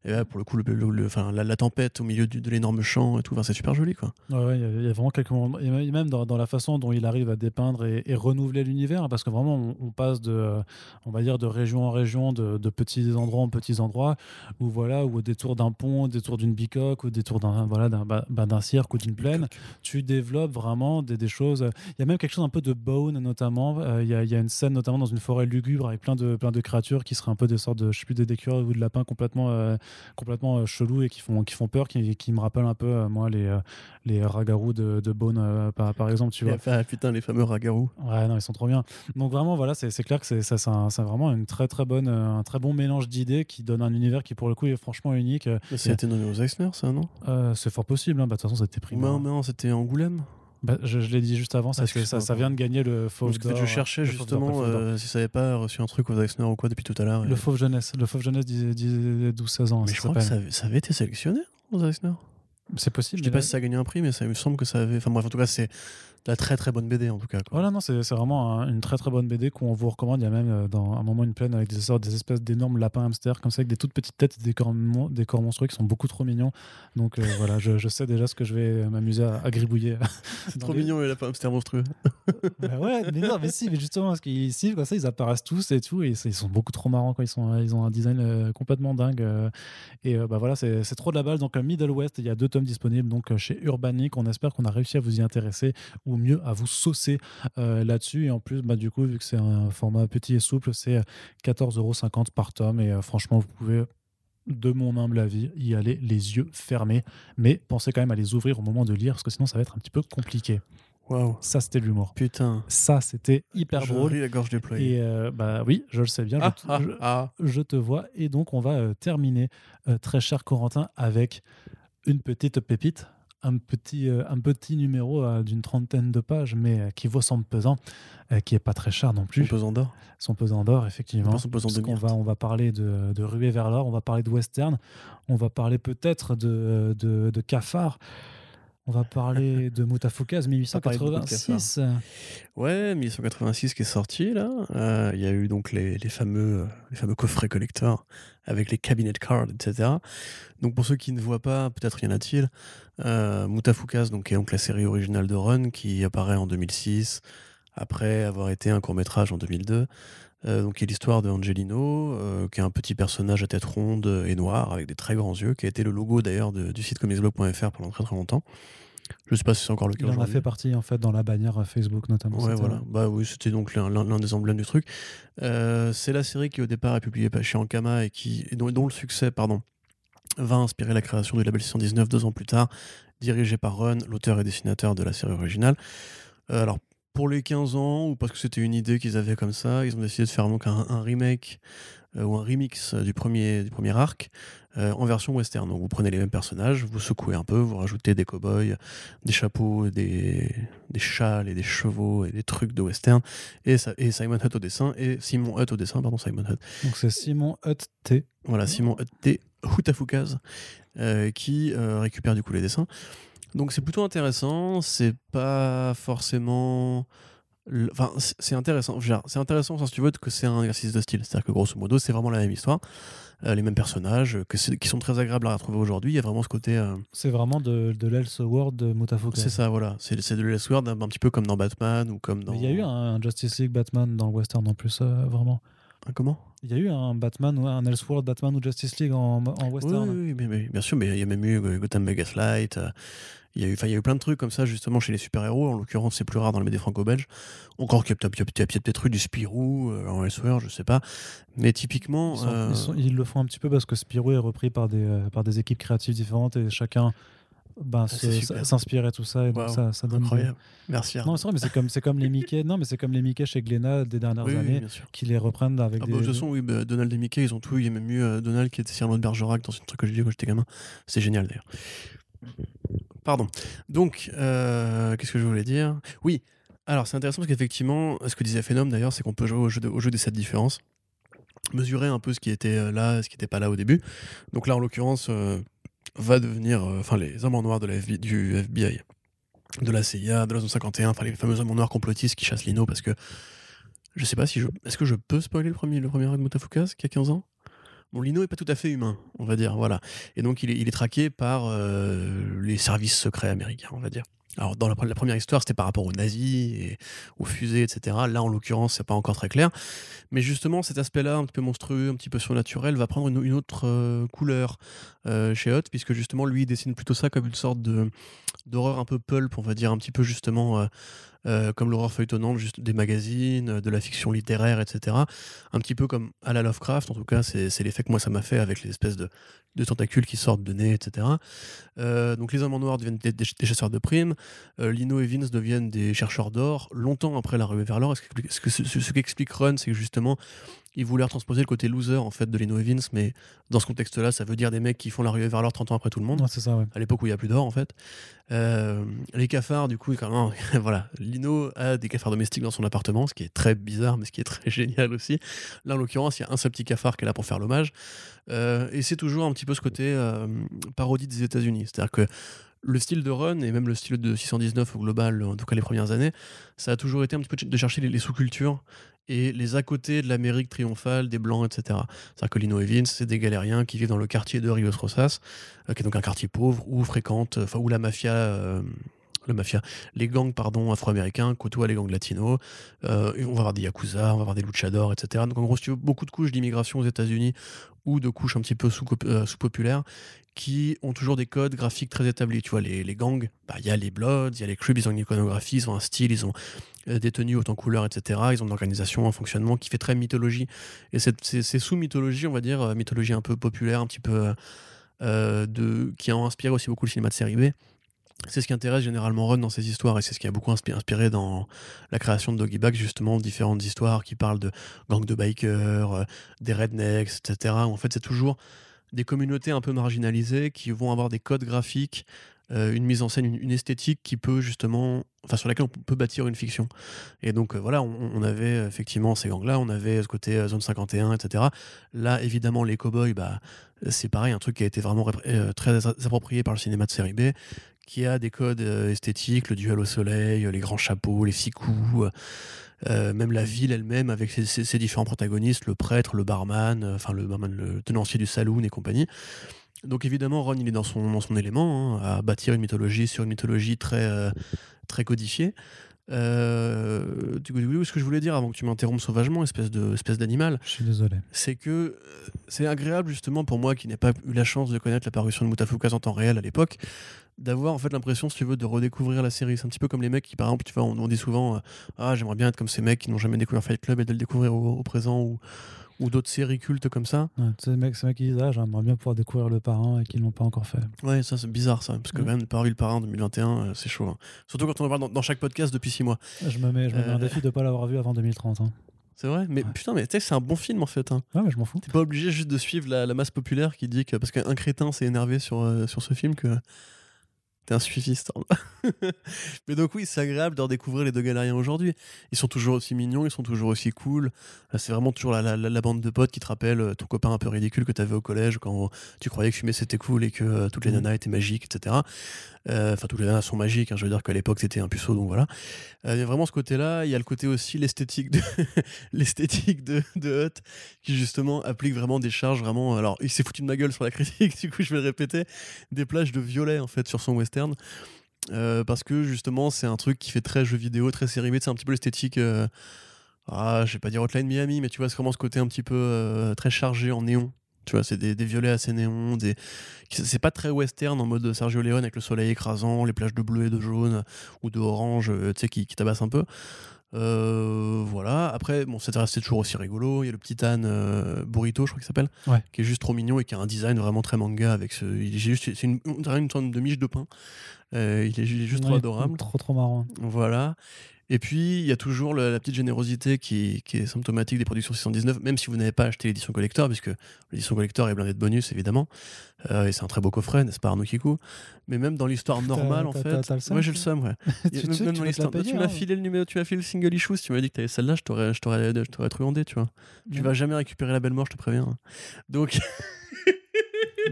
et là, pour le coup, le, le- enfin, la, la tempête au milieu du- de l'énorme champ et tout, enfin, c'est super joli quoi. Ouais, ouais, il y a- il y, a vraiment quelques moments, et même dans, dans la façon dont il arrive à dépeindre et, et renouveler l'univers, hein, parce que vraiment, on, on passe de, euh, on va dire, de région en région, de, de petits endroits en petits endroits, où voilà, où au détour d'un pont, au détour d'une bicoque, au détour d'un voilà, d'un bah, bah, d'un cirque ou d'une plaine, tu développes vraiment des, des choses. Il y a même quelque chose un peu de Bone notamment. Euh, Il y, a, il y a une scène notamment dans une forêt lugubre avec plein de, plein de créatures qui seraient un peu des sortes de, je sais plus, des d'écureuils ou de lapins complètement, euh, complètement euh, chelous et qui font, qui font peur, qui, qui me rappellent un peu, euh, moi, les, euh, les ragarous de, de Bone, par, par exemple, tu vois. ah, putain, les fameux ragarous. Ouais, non, ils sont trop bien. Donc vraiment, voilà, c'est c'est clair que c'est ça, c'est un- vraiment une très très bonne, un très bon mélange d'idées qui donne un univers qui pour le coup est franchement unique. Mais ça a été nommé aux Eisner, ça, non? Euh, c'est fort possible. hein. Bah, De toute façon, c'était pris. Non, non, c'était Angoulême. Bah, je je l'ai dit juste avant, ça, Ah, ça, vient de gagner le Fauve Parce que je cherchais d'Or, pas justement euh, si ça avait pas reçu un truc aux Eisner ou quoi depuis tout à l'heure. et- Le Fauve Jeunesse. Le Fauve Jeunesse 12-16 ans. Mais ça je crois que ça avait, ça avait été sélectionné aux Eisner. C'est possible. Je sais mais pas si ça a gagné un prix, mais ça il me semble que ça avait. Enfin bref, en tout cas, c'est la très très bonne BD en tout cas. quoi. Voilà, non, c'est vraiment un- une très très bonne BD qu'on vous recommande. Il y a même euh, dans un moment une plaine avec des sortes, des espèces d'énormes lapins hamsters comme ça, avec des toutes petites têtes et des corps, des corps monstrueux qui sont beaucoup trop mignons. Donc euh, voilà, je, je sais déjà ce que je vais euh, m'amuser à, à gribouiller. C'est trop les- mignon, et lapin hamster monstrueux. Bah ouais, mais non, mais si, mais justement, parce qu'ils sifflent comme ça, ils apparaissent tous et tout, et ils sont beaucoup trop marrants quand ils sont, ils ont un design euh, complètement dingue. euh, et bah voilà, c'est trop de la balle. Donc, Middle West, il y a deux tomes disponibles donc chez Urbanic. On espère qu'on a réussi à vous y intéresser, ou mieux à vous saucer euh, là-dessus. Et en plus, bah, du coup, vu que c'est un format petit et souple, c'est euh, 14,50€ par tome. Et euh, franchement, vous pouvez de mon humble avis, y aller les yeux fermés, mais pensez quand même à les ouvrir au moment de lire, parce que sinon ça va être un petit peu compliqué. Waouh. Ça, c'était de l'humour. Putain. Ça, c'était hyper je drôle. la gorge déployée. Et euh, bah oui, je le sais bien, Ah, je, te, ah, je- ah. je te vois. Et donc, on va euh, terminer, euh, très cher Corentin, avec une petite pépite, un petit, euh, un petit numéro euh, d'une trentaine de pages, mais euh, qui vaut son pesant, qui est pas très cher non Son plus. pesant d'or. Son pesant d'or, effectivement. Son pesant myrte. va, on va parler de, de ruée vers l'or, on va parler de western, on va parler peut-être de, de, de cafard. On va parler de de 1886. Ouais, 1186 qui est sorti là. Euh, Il y a eu donc les, les fameux, euh, les fameux coffrets collecteurs avec les cabinet cards, etc. Donc pour ceux qui ne voient pas, peut-être y en a-t-il, euh, donc, est donc la série originale de Run qui apparaît en 2006 après avoir été un court métrage en 2002. Euh, donc, qui est l'histoire de Angelino, euh, qui est un petit personnage à tête ronde et noire avec des très grands yeux, qui a été le logo d'ailleurs du site comicsblog.fr pendant très très longtemps. Je sais pas si c'est encore le cas Il en a fait partie en fait dans la bannière Facebook notamment. Ouais, voilà. Bah oui, c'était donc l'un des emblèmes du truc. Euh, c'est la série qui au départ est publiée par- chez Ankama et qui et dont, dont le succès, pardon, va inspirer la création du label 619 deux ans plus tard, dirigé par Run, l'auteur et dessinateur de la série originale. Euh, alors pour les 15 ans ou parce que c'était une idée qu'ils avaient comme ça, ils ont décidé de faire donc un, un remake euh, ou un remix euh, du premier du premier arc euh, en version western. Donc vous prenez les mêmes personnages, vous secouez un peu, vous rajoutez des cow-boys, des chapeaux, des, des châles et des chevaux et des trucs de western et, ça, et Simon Hutt au dessin et Simon Hutt au dessin, pardon Simon Hutt. Donc c'est Simon Hutt T. Voilà, Simon Hutt T. Hutafukaz euh, qui récupère du coup les dessins. Donc c'est plutôt intéressant, c'est pas forcément Enfin, c'est intéressant. C'est intéressant si tu veux, que c'est un exercice de style. C'est-à-dire que grosso modo, c'est vraiment la même histoire, euh, les mêmes personnages, que c'est- qui sont très agréables à retrouver aujourd'hui. Il y a vraiment ce côté. euh, C'est vraiment de, de l'Elseworld de c'est ça, voilà. C'est de l'Elseworld, un, un petit peu comme dans Batman ou comme dans. Il y a eu un, un Justice League Batman dans le western en plus, euh, vraiment. Comment? Il y a eu un Batman, ou un Elseworld Batman ou Justice League en, en Oui, western. oui, oui, mais bien sûr, mais il y a même eu euh, Gotham Megaslight. euh, Il y, a eu, il y a eu plein de trucs comme ça, justement, chez les super-héros. En l'occurrence, c'est plus rare dans les BD franco-belges. Encore qu'il y a peut-être- eu du Spirou euh, en Elseworld, je sais pas. Mais typiquement. Ils, sont- euh, ils sont- ils le font un petit peu parce que Spirou est repris par des, par des équipes créatives différentes et chacun se- Ah, c'est super. s'inspire et tout ça. Et donc Waouh, ça, ça donne des- incroyable. Merci. Arnaud. Non, c'est vrai, mais c'est comme, c'est comme les Mickey. Non, mais c'est comme les Mickey chez Glénat des dernières oui, oui, années sûr. qui les reprennent avec Ah des. bah, de toute façon, oui, bah, Donald et Mickey, ils ont tout. Il y a même eu euh, Donald qui était Cyrano de Bergerac dans un truc que j'ai dit quand j'étais gamin. C'est génial d'ailleurs. Pardon. Donc, euh, qu'est-ce que je voulais dire? Oui, alors c'est intéressant parce qu'effectivement, ce que disait Phenom d'ailleurs, c'est qu'on peut jouer au jeu, de- au jeu des 7 différences, mesurer un peu ce qui était euh, là, ce qui n'était pas là au début. Donc là, en l'occurrence, euh, va devenir, euh, enfin, les hommes en noir de la du FBI de la CIA, de la zone 51, enfin les fameux hommes noirs complotistes qui chassent Lino parce que je sais pas si je. Est-ce que je peux spoiler le premier, le premier de Motafukas qui a 15 ans? Bon, Lino est pas tout à fait humain, on va dire, voilà. Et donc il est, il est traqué par euh, les services secrets américains, on va dire. Alors, dans la, première histoire, c'était par rapport aux nazis et aux fusées, etc. Là, en l'occurrence, c'est pas encore très clair. Mais justement, cet aspect-là, un petit peu monstrueux, un petit peu surnaturel, va prendre une, autre euh, couleur euh, chez Hot, puisque justement, lui, il dessine plutôt ça comme une sorte de d'horreur un peu pulp, on va dire, un petit peu justement euh, comme l'horreur feuilletonnante des magazines, euh, de la fiction littéraire, etc. Un petit peu comme à la Lovecraft, en tout cas, c'est l'effet que moi ça m'a fait avec les espèces de, tentacules qui sortent de nez, etc. Euh, donc les hommes en noir deviennent des, chasseurs de primes, Lino et Vince deviennent des chercheurs d'or, longtemps après la ruée vers l'or. Ce qu'explique Run, c'est que justement, il voulait transposer le côté loser en fait de Lino Evans, mais dans ce contexte-là, ça veut dire des mecs qui font la ruée vers l'or 30 ans après tout le monde. c'est ça, ouais. À l'époque où il n'y a plus d'or en fait. Euh, les cafards, du coup, quand voilà, Lino a des cafards domestiques dans son appartement, ce qui est très bizarre, mais ce qui est très génial aussi. Là, en l'occurrence, il y a un seul petit cafard qui est là pour faire l'hommage. Euh, et c'est toujours un petit peu ce côté euh, parodie des États-Unis. C'est-à-dire que le style de Run et même le style de 619 au global, en tout cas les premières années, ça a toujours été un petit peu de chercher les sous-cultures et les à côté de l'Amérique triomphale, des Blancs, etc. C'est-à-dire que Lino Evans, c'est des galériens qui vivent dans le quartier de Rios Rosas, euh, qui est donc un quartier pauvre, où fréquente, enfin, où la mafia. Euh, la mafia, les gangs pardon afro-américains côtoient les gangs latinos. Euh, on va avoir des yakuza, on va avoir des luchadors, etc. Donc en gros, si tu veux, beaucoup de couches d'immigration aux États-Unis ou de couches un petit peu sous-populaires qui ont toujours des codes graphiques très établis. Tu vois, les, les gangs, bah, il y a les Bloods, il y a les Cribs, ils ont une iconographie, ils ont un style, ils ont euh, des tenues autant couleurs, etc. Ils ont une organisation, un fonctionnement qui fait très mythologie. Et ces, sous-mythologies, on va dire, euh, mythologie un peu populaire, un petit peu euh, de, qui ont inspiré aussi beaucoup le cinéma de série B. C'est ce qui intéresse généralement Run dans ses histoires et c'est ce qui a beaucoup inspiré dans la création de Doggy Bag, justement, différentes histoires qui parlent de gangs de bikers, des rednecks, etc. En fait, c'est toujours des communautés un peu marginalisées qui vont avoir des codes graphiques, euh, une mise en scène, une, esthétique qui peut justement, enfin sur laquelle on peut bâtir une fiction. Et donc euh, voilà, on, avait effectivement ces gangs-là, on avait ce côté euh, zone 51, etc. Là, évidemment, les cowboys, bah, c'est pareil, un truc qui a été vraiment très approprié par le cinéma de série B, qui a des codes esthétiques, le duel au soleil, les grands chapeaux, les six coups. Euh, même la ville elle-même avec ses, différents protagonistes, le prêtre, le barman, euh, enfin le barman, le tenancier du saloon et compagnie. Donc évidemment, Ron, il est dans son, dans son élément, hein, à bâtir une mythologie sur une mythologie très, euh, très codifiée. Euh, du coup, ce que je voulais dire avant que tu m'interrompes sauvagement, espèce de espèce d'animal. Je suis désolé. C'est que c'est agréable justement pour moi qui n'ai pas eu la chance de connaître la parution de Mutafukas en temps réel à l'époque, d'avoir en fait l'impression, si tu veux, de redécouvrir la série. C'est un petit peu comme les mecs qui, par exemple, tu vois, on, dit souvent, euh, ah, j'aimerais bien être comme ces mecs qui n'ont jamais découvert Fight Club et de le découvrir au, présent ou, ou d'autres séries cultes comme ça. Ouais, ces mecs, ces mecs qui disent, ah, j'aimerais bien pouvoir découvrir le parrain et qu'ils l'ont pas encore fait. Ouais, ça c'est bizarre ça, parce que même de le parrain en 2021, euh, c'est chaud. Hein. Surtout quand on en parle dans, chaque podcast depuis 6 mois. Je me mets, je me mets un euh, défi de pas l'avoir vu avant 2030. Hein. C'est vrai, mais putain, mais tu sais, c'est un bon film en fait. Hein. Ouais, mais je m'en fous. T'es pas obligé juste de suivre la, masse populaire qui dit que parce qu'un crétin s'est énervé sur, sur ce film que T'es un suiviste. Mais donc oui, c'est agréable de redécouvrir les deux galériens aujourd'hui. Ils sont toujours aussi mignons, ils sont toujours aussi cool. Euh, c'est vraiment toujours la, bande de potes qui te rappelle euh, ton copain un peu ridicule que t'avais au collège quand tu croyais que fumer c'était cool et que euh, toutes les mmh. nanas étaient magiques, etc. Enfin, toutes les nanas sont magiques. Hein, je veux dire qu'à l'époque c'était un puceau, donc voilà. Il y a vraiment ce côté-là. Il y a le côté aussi l'esthétique de l'esthétique de, de Hut qui justement applique vraiment des charges vraiment. Alors il s'est foutu de ma gueule sur la critique, du coup je vais le répéter. Des plages de violet en fait sur son western euh, parce que justement, c'est un truc qui fait très jeu vidéo, très série B. C'est un petit peu l'esthétique. Euh, ah, je vais pas dire Hotline Miami, mais tu vois, c'est vraiment ce côté un petit peu euh, très chargé en néon. Tu vois, c'est des, violets assez néons. Des... C'est pas très western en mode Sergio Leone avec le soleil écrasant, les plages de bleu et de jaune ou de orange, tu sais, qui, qui tabassent un peu. Euh, voilà. Après, bon, c'est toujours aussi rigolo. Il y a le petit âne euh, Burrito, je crois qu'il s'appelle, qui est juste trop mignon et qui a un design vraiment très manga avec ce. Il est juste, c'est une, une, sorte de miche de pain. Euh, il, est, juste trop adorable. Trop trop marrant. Voilà. Et puis, il y a toujours la petite générosité qui, est symptomatique des productions 619, même si vous n'avez pas acheté l'édition collector, puisque l'édition collector est blindée de bonus, évidemment. Euh, et c'est un très beau coffret, n'est-ce pas, Arnaud Kikou? Mais même dans l'histoire normale, en fait. Moi, j'ai le seum, ouais. tu, m'as hein. filé le numéro, tu m'as filé le single issue. Si tu m'avais dit que tu avais celle-là, je t'aurais, je t'aurais, truandé, tu vois. Tu vas jamais récupérer la belle mort, je te préviens. Donc.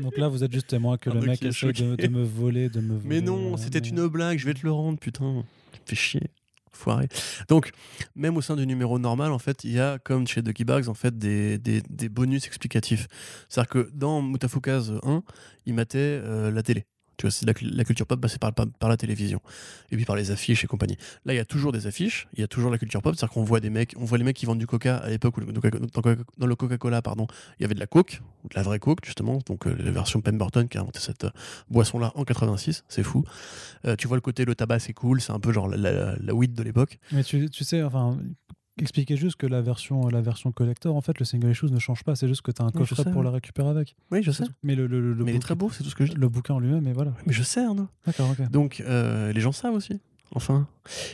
Donc là, vous êtes juste témoin que Ah, le mec essaie de, de me voler, de me Mais voler, non, euh, c'était mais- une blague, je vais te le rendre, putain. Tu me fais chier. Donc, même au sein du numéro normal, en fait, il y a, comme chez Ducky Bags, en fait, des bonus explicatifs. C'est-à-dire que dans Mutafukaz 1, il matait euh, la télé. Tu vois, c'est la, la culture pop passée par, par, la télévision. Et puis par les affiches et compagnie. Là, il y a toujours des affiches, il y a toujours la culture pop. C'est-à-dire qu'on voit des mecs, on voit les mecs qui vendent du coca à l'époque où dans Coca- dans le Coca-Cola, pardon, il y avait de la coke, de la vraie coke, justement. Donc, euh, la version Pemberton qui a inventé cette euh, boisson-là en 86, c'est fou. Euh, tu vois le côté le tabac c'est cool, c'est un peu genre la, la, la weed de l'époque. Mais tu sais, enfin, expliquez juste que la version, la version collector, en fait, le single issues ne change pas. C'est juste que tu as un coffret pour la récupérer avec. Oui, je sais. Mais le, le, le, le Mais il est très beau, c'est tout ce que je dis. Le bouquin en lui-même, et voilà. Mais je sais, Arnaud. D'accord, ok. Donc euh, les gens savent aussi. Enfin.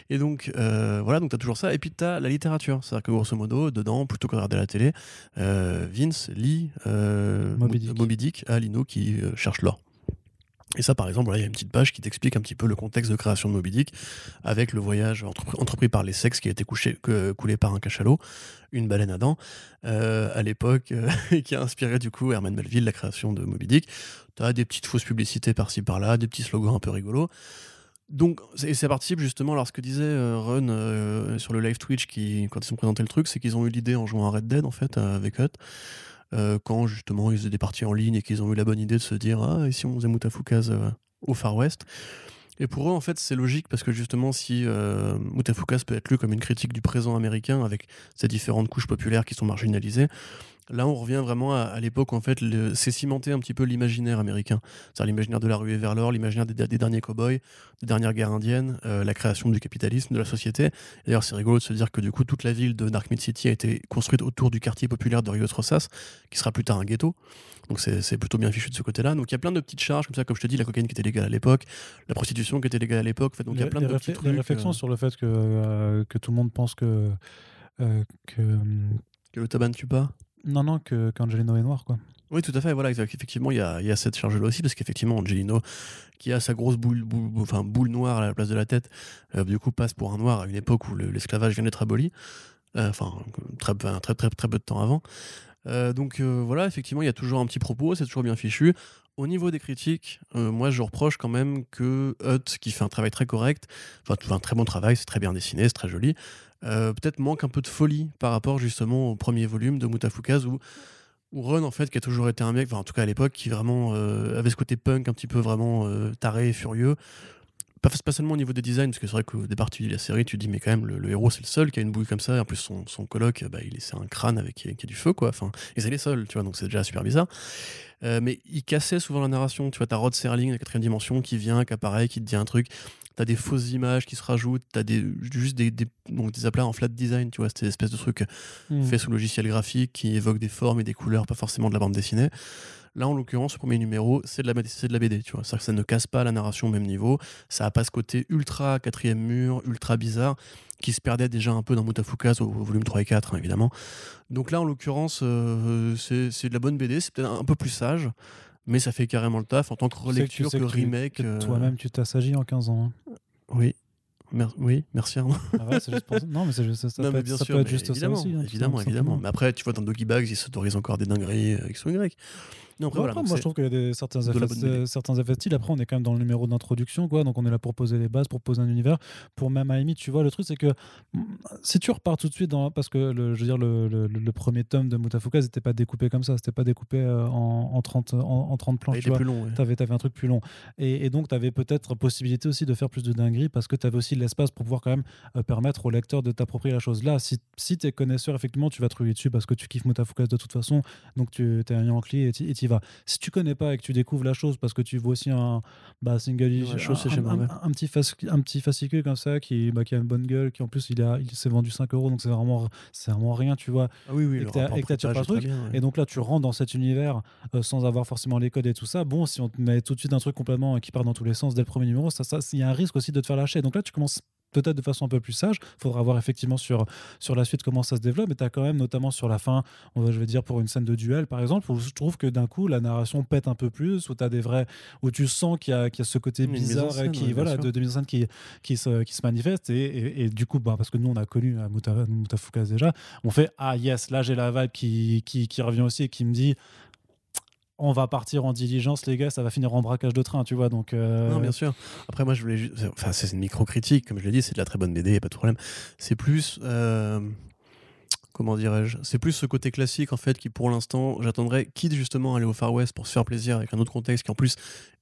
Et donc euh, voilà, donc tu as toujours ça. Et puis tu as la littérature. C'est-à-dire que grosso modo, dedans, plutôt que de regarder la télé, euh, Vince lit Moby Dick. Moby Dick à Lino qui cherche l'or. Et ça, par exemple, il y a une petite page qui t'explique un petit peu le contexte de création de Moby Dick, avec le voyage entrepris, par les sexes qui a été coulé par un cachalot, une baleine à dents, euh, à l'époque, euh, et qui a inspiré du coup Herman Melville la création de Moby Dick. Tu as des petites fausses publicités par-ci par-là, des petits slogans un peu rigolos. Donc, c'est- et ça participe justement alors ce que disait euh, Run sur le live Twitch qui, quand ils ont présenté le truc, c'est qu'ils ont eu l'idée en jouant à Red Dead en fait avec Hut, euh, quand justement ils faisaient des parties en ligne et qu'ils ont eu la bonne idée de se dire ah et si on faisait Mutafukaz euh, au Far West? Et pour eux en fait c'est logique parce que justement si euh, Mutafukaz peut être lu comme une critique du présent américain avec ces différentes couches populaires qui sont marginalisées. Là, on revient vraiment à, à l'époque où en fait, c'est cimenter un petit peu l'imaginaire américain. C'est-à-dire l'imaginaire de la ruée vers l'or, l'imaginaire des, des derniers cow-boys, des dernières guerres indiennes, euh, la création du capitalisme, de la société. D'ailleurs, c'est rigolo de se dire que du coup, toute la ville de Dark Mid City a été construite autour du quartier populaire de Rio Rosas, qui sera plus tard un ghetto. Donc c'est plutôt bien fichu de ce côté-là. Donc il y a plein de petites charges comme ça, comme je te dis, la cocaïne qui était légale à l'époque, la prostitution qui était légale à l'époque. Donc il y a plein de petits trucs. réflexions euh, sur le fait que, euh, que tout le monde pense que. euh, que que le tabac ne tue pas. Non, non, qu'Angelino est noir, quoi. Oui, tout à fait. Voilà, effectivement, il y a, cette charge-là aussi, parce qu'effectivement, Angelino, qui a sa grosse boule, boule- boule- noire à la place de la tête, euh, du coup, passe pour un noir à une époque où le- l'esclavage vient d'être aboli. Euh, Enfin, très, très, peu de temps avant. Euh, donc voilà, effectivement, il y a toujours un petit propos, c'est toujours bien fichu. Au niveau des critiques, moi je reproche quand même que Hut, qui fait un travail très correct, enfin un très bon travail, c'est très bien dessiné, c'est très joli, euh, peut-être manque un peu de folie par rapport justement au premier volume de Mutafukaz où, où Ron en fait, qui a toujours été un mec, enfin en tout cas à l'époque, qui vraiment euh, avait ce côté punk un petit peu vraiment euh, taré et furieux. Pas, pas seulement au niveau des designs, parce que c'est vrai qu'au départ tu lis la série, tu dis mais quand même le, héros c'est le seul qui a une bouille comme ça, et en plus son, son coloc, bah, il est- c'est un crâne avec qui, qui du feu quoi, enfin, et c'est les seuls, tu vois, donc c'est déjà super bizarre. Mais il cassait souvent la narration. Tu vois, t'as Rod Serling, la quatrième dimension, qui vient, qui apparaît, qui te dit un truc. T'as des fausses images qui se rajoutent. T'as des, juste des, des, donc des aplats en flat design, tu vois, cette espèce de truc Hmm. fait sous logiciel graphique qui évoque des formes et des couleurs, pas forcément de la bande dessinée. Là, en l'occurrence, le premier numéro, c'est de, la, c'est de la BD, tu vois. C'est-à-dire que ça ne casse pas la narration au même niveau. Ça a pas ce côté ultra quatrième mur, ultra bizarre, qui se perdait déjà un peu dans Mutafukaz au, au volume 3 et 4, hein, évidemment. Donc là, en l'occurrence, euh, c'est c'est de la bonne BD. C'est peut-être un peu plus sage, mais ça fait carrément le taf en tant que relecture, tu sais que, tu- remake. que euh, Toi-même, tu t'assagis en 15 ans. hein. Oui. Mer- oui, merci Arnaud. Ah ouais, c'est juste pour ça. Non, mais c'est juste, ça, Non, peut mais être, bien ça sûr, peut être juste ça aussi. hein, évidemment, évidemment. Mais après, tu vois, dans Doggy Bags, ils s'autorisent encore des dingueries euh, X ou Y. Non, après, voilà, moi, je trouve qu'il y a des, certains, de effets, euh, certains effets de style. Après, on est quand même dans le numéro d'introduction, quoi. Donc, on est là pour poser les bases, pour poser un univers. Pour même à limite, tu vois, le truc, c'est que mm, si tu repars tout de suite dans. Parce que, le, je veux dire, le, le, le premier tome de Mutafuka, c'était pas découpé comme ça. C'était pas découpé euh, en, en, 30, en, en 30 planches. il tu vois. plus long. ouais. T'avais, avais un truc plus long. Et, et donc, tu avais peut-être possibilité aussi de faire plus de dingueries parce que tu avais aussi l'espace pour pouvoir quand même euh, permettre au lecteur de t'approprier la chose. Là, si, si tu es connaisseur, effectivement, tu vas te ruer dessus parce que tu kiffes Mutafukas de toute façon. Donc, tu es un Yankee et tu vas. Si tu connais pas et que tu découvres la chose parce que tu vois aussi un bah, single Ouais, chose, c'est un, petit, un petit fascicule comme ça qui, bah, qui a une bonne gueule, qui en plus il, a, il s'est vendu 5 euros, donc c'est vraiment, c'est vraiment rien, tu vois. Ah oui, oui, et que prix-page pas le bien, ouais. Et donc là, tu rentres dans cet univers euh, sans avoir forcément les codes et tout ça. Bon, si on te met tout de suite un truc complètement euh, qui part dans tous les sens dès le premier numéro, ça, ça, il y a un risque aussi de te faire lâcher. Donc là, tu commences peut-être de façon un peu plus sage. Il faudra voir effectivement sur, sur la suite comment ça se développe. Mais tu as quand même, notamment sur la fin, on va, je vais dire pour une scène de duel par exemple, où je trouve que d'un coup, la narration pète un peu plus, où tu as des vrais. où tu sens qu'il y, a- qu'il y a ce côté Une bizarre scène, qui, ouais, voilà, de, de mise en scène qui, qui, se, qui se manifeste. Et, et- et du coup, bah, parce que nous, on a connu à Muta- Mutafukas déjà, on fait Ah yes, là j'ai la vibe qui, qui, qui revient aussi et qui me dit on va partir en diligence, les gars, ça va finir en braquage de train, tu vois. Donc, euh, Non, bien sûr. Après, moi, je voulais juste. Enfin, c'est une micro-critique, comme je l'ai dit, c'est de la très bonne BD, a pas de problème. C'est plus. euh, Comment dirais-je C'est plus ce côté classique, en fait, qui pour l'instant, j'attendrais, quitte justement aller au Far West pour se faire plaisir avec un autre contexte qui en plus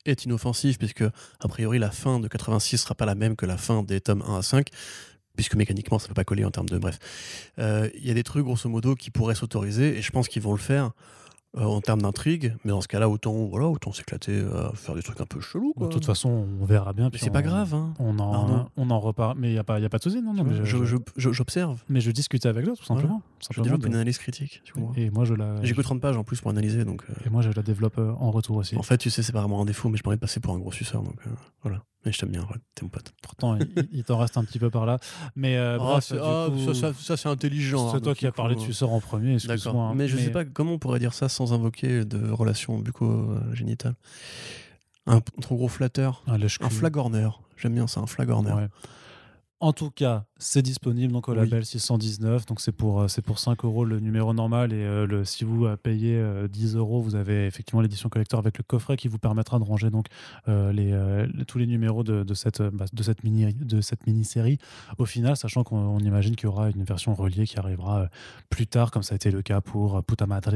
est inoffensif, puisque a priori la fin de 86 sera pas la même que la fin des tomes 1 à 5 puisque mécaniquement ça ne peut pas coller en termes de bref. Euh, Il y a des trucs grosso modo qui pourraient s'autoriser et je pense qu'ils vont le faire euh, en termes d'intrigue, mais dans ce cas-là autant voilà autant s'éclater à faire des trucs un peu chelous. de toute façon, on verra bien. mais c'est on- pas grave. Hein. On en, on en repart. Mais il n'y a, pas- y a pas de souci, non, non. Mais J'observe. mais je discutais avec toi, tout Voilà. simplement. Je Simplement développe de- une analyse critique. tu vois. Et moi, je la. J'ai que 30 pages en plus pour analyser, donc. euh, Et moi, je la développe euh, en retour aussi. En fait, tu sais, c'est pas vraiment un défaut, mais je envie de passer pour un gros suceur, donc euh, voilà. Mais je t'aime bien, t'es mon pote. Pourtant, il, il t'en reste un petit peu par là. Mais euh, Ah, bref, c'est- du ah, coup, ça, ça- ça, c'est intelligent. c'est hein, toi donc, qui as parlé coup, de suceur en premier. Excuse-moi. D'accord. hein. Mais je sais pas comment on pourrait dire ça sans invoquer de relation bucco-génitale. Un trop gros flatteur. Un lèche Un flagorneur. J'aime bien ça, un flagorneur. Ouais. En tout cas, c'est disponible donc au Oui. label 619. Donc c'est pour, euh, c'est pour 5 euros le numéro normal. Et euh, le, si vous euh, payez euh, 10 euros, vous avez effectivement l'édition collector avec le coffret qui vous permettra de ranger donc euh, les, tous les numéros de, de cette, bah, de cette mini de cette mini série. Au final, sachant qu'on on imagine qu'il y aura une version reliée qui arrivera plus tard, comme ça a été le cas pour Puta Madre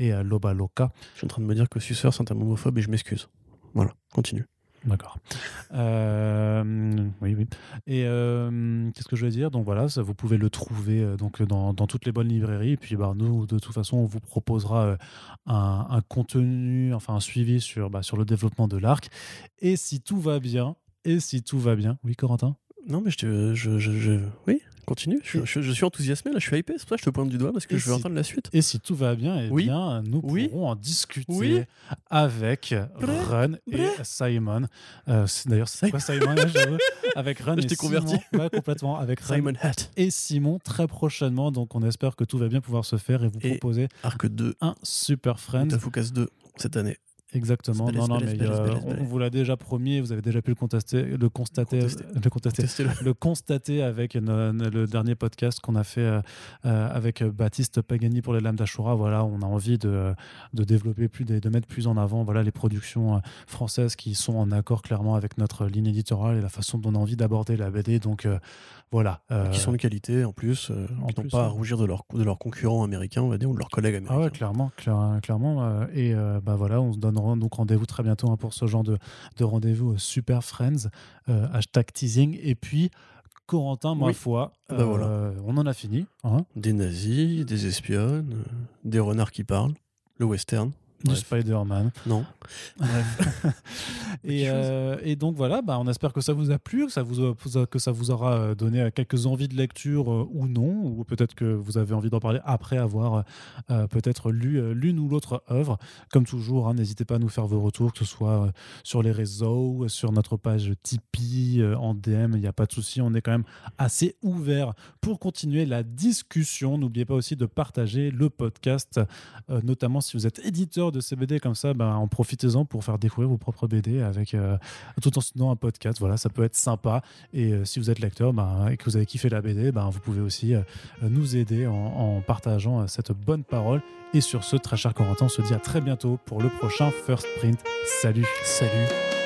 et Loba Loca. Je suis en train de me dire que suceur, c'est un homophobe et je m'excuse. Voilà, continue. D'accord. Euh, oui, oui. Et euh, qu'est-ce que je veux dire? Donc voilà, vous pouvez le trouver euh, donc dans, dans toutes les bonnes librairies. Et puis bah, nous, de toute façon, on vous proposera un, contenu, enfin un suivi sur, bah, sur le développement de l'arc. Et si tout va bien, et si tout va bien, oui, Corentin? Non, mais je te. Je, je- Oui, continue. Je, je- je suis enthousiasmé, là, je suis hypé. C'est pour ça que je te pointe du doigt parce que Et je veux si- entendre la suite. Et si tout va bien, eh Oui. bien, nous Oui. pourrons en discuter Oui. avec Run et. Simon. Euh, D'ailleurs, c'est quoi Simon Avec Run Je et Simon. converti. Ouais, complètement. Avec Run Simon Hat. et Simon très prochainement. Donc, on espère que tout va bien pouvoir se faire et vous Et proposer Arc 2. un Super Friends. Tafukas 2 cette année. Exactement. Non, non, mais euh, on vous l'a déjà promis. Vous avez déjà pu le contester, le constater, le contester, Testez-le. le constater avec le dernier podcast qu'on a fait euh, euh, avec Baptiste Pagani pour les Lames d'Ashura. Voilà, on a envie de, de développer plus, de, de mettre plus en avant voilà, les productions françaises qui sont en accord clairement avec notre ligne éditoriale et la façon dont on a envie d'aborder la BD. Donc euh, voilà. Qui sont de qualité en plus, en qui n'ont pas à ouais. rougir de leurs de leurs concurrents américains, on va dire, ou de leurs collègues américains. Ah ouais, clairement, clair- clairement. et bah voilà, on se donnera donc rendez-vous très bientôt hein, pour ce genre de, de rendez-vous euh, Super Friends, euh, hashtag teasing. Et puis, Corentin, ma Oui. foi, Bah voilà. euh, on en a fini. hein, Des nazis, des espionnes, des renards qui parlent, le western. Du Bref. Spider-Man. Non. Et, chose. euh, et donc voilà, bah, on espère que ça vous a plu, que ça vous, a- que ça vous aura euh, donné euh, quelques envies de lecture euh, ou non, ou peut-être que vous avez envie d'en parler après avoir euh, peut-être lu l'une ou l'autre œuvre. Comme toujours, hein, n'hésitez pas à nous faire vos retours, que ce soit sur les réseaux, sur notre page Tipeee, en DM, il n'y a pas de souci, on est quand même assez ouvert pour continuer la discussion. N'oubliez pas aussi de partager le podcast, notamment si vous êtes éditeur de ces BD comme ça, ben, en profitez-en pour faire découvrir vos propres BD avec, euh, tout en soutenant un podcast. Voilà, ça peut être sympa. Et euh, si vous êtes lecteur ben, et que vous avez kiffé la BD, ben, vous pouvez aussi euh, nous aider en, en partageant cette bonne parole. Et sur ce, très cher Corentin, on se dit à très bientôt pour le prochain First Print. Salut Salut.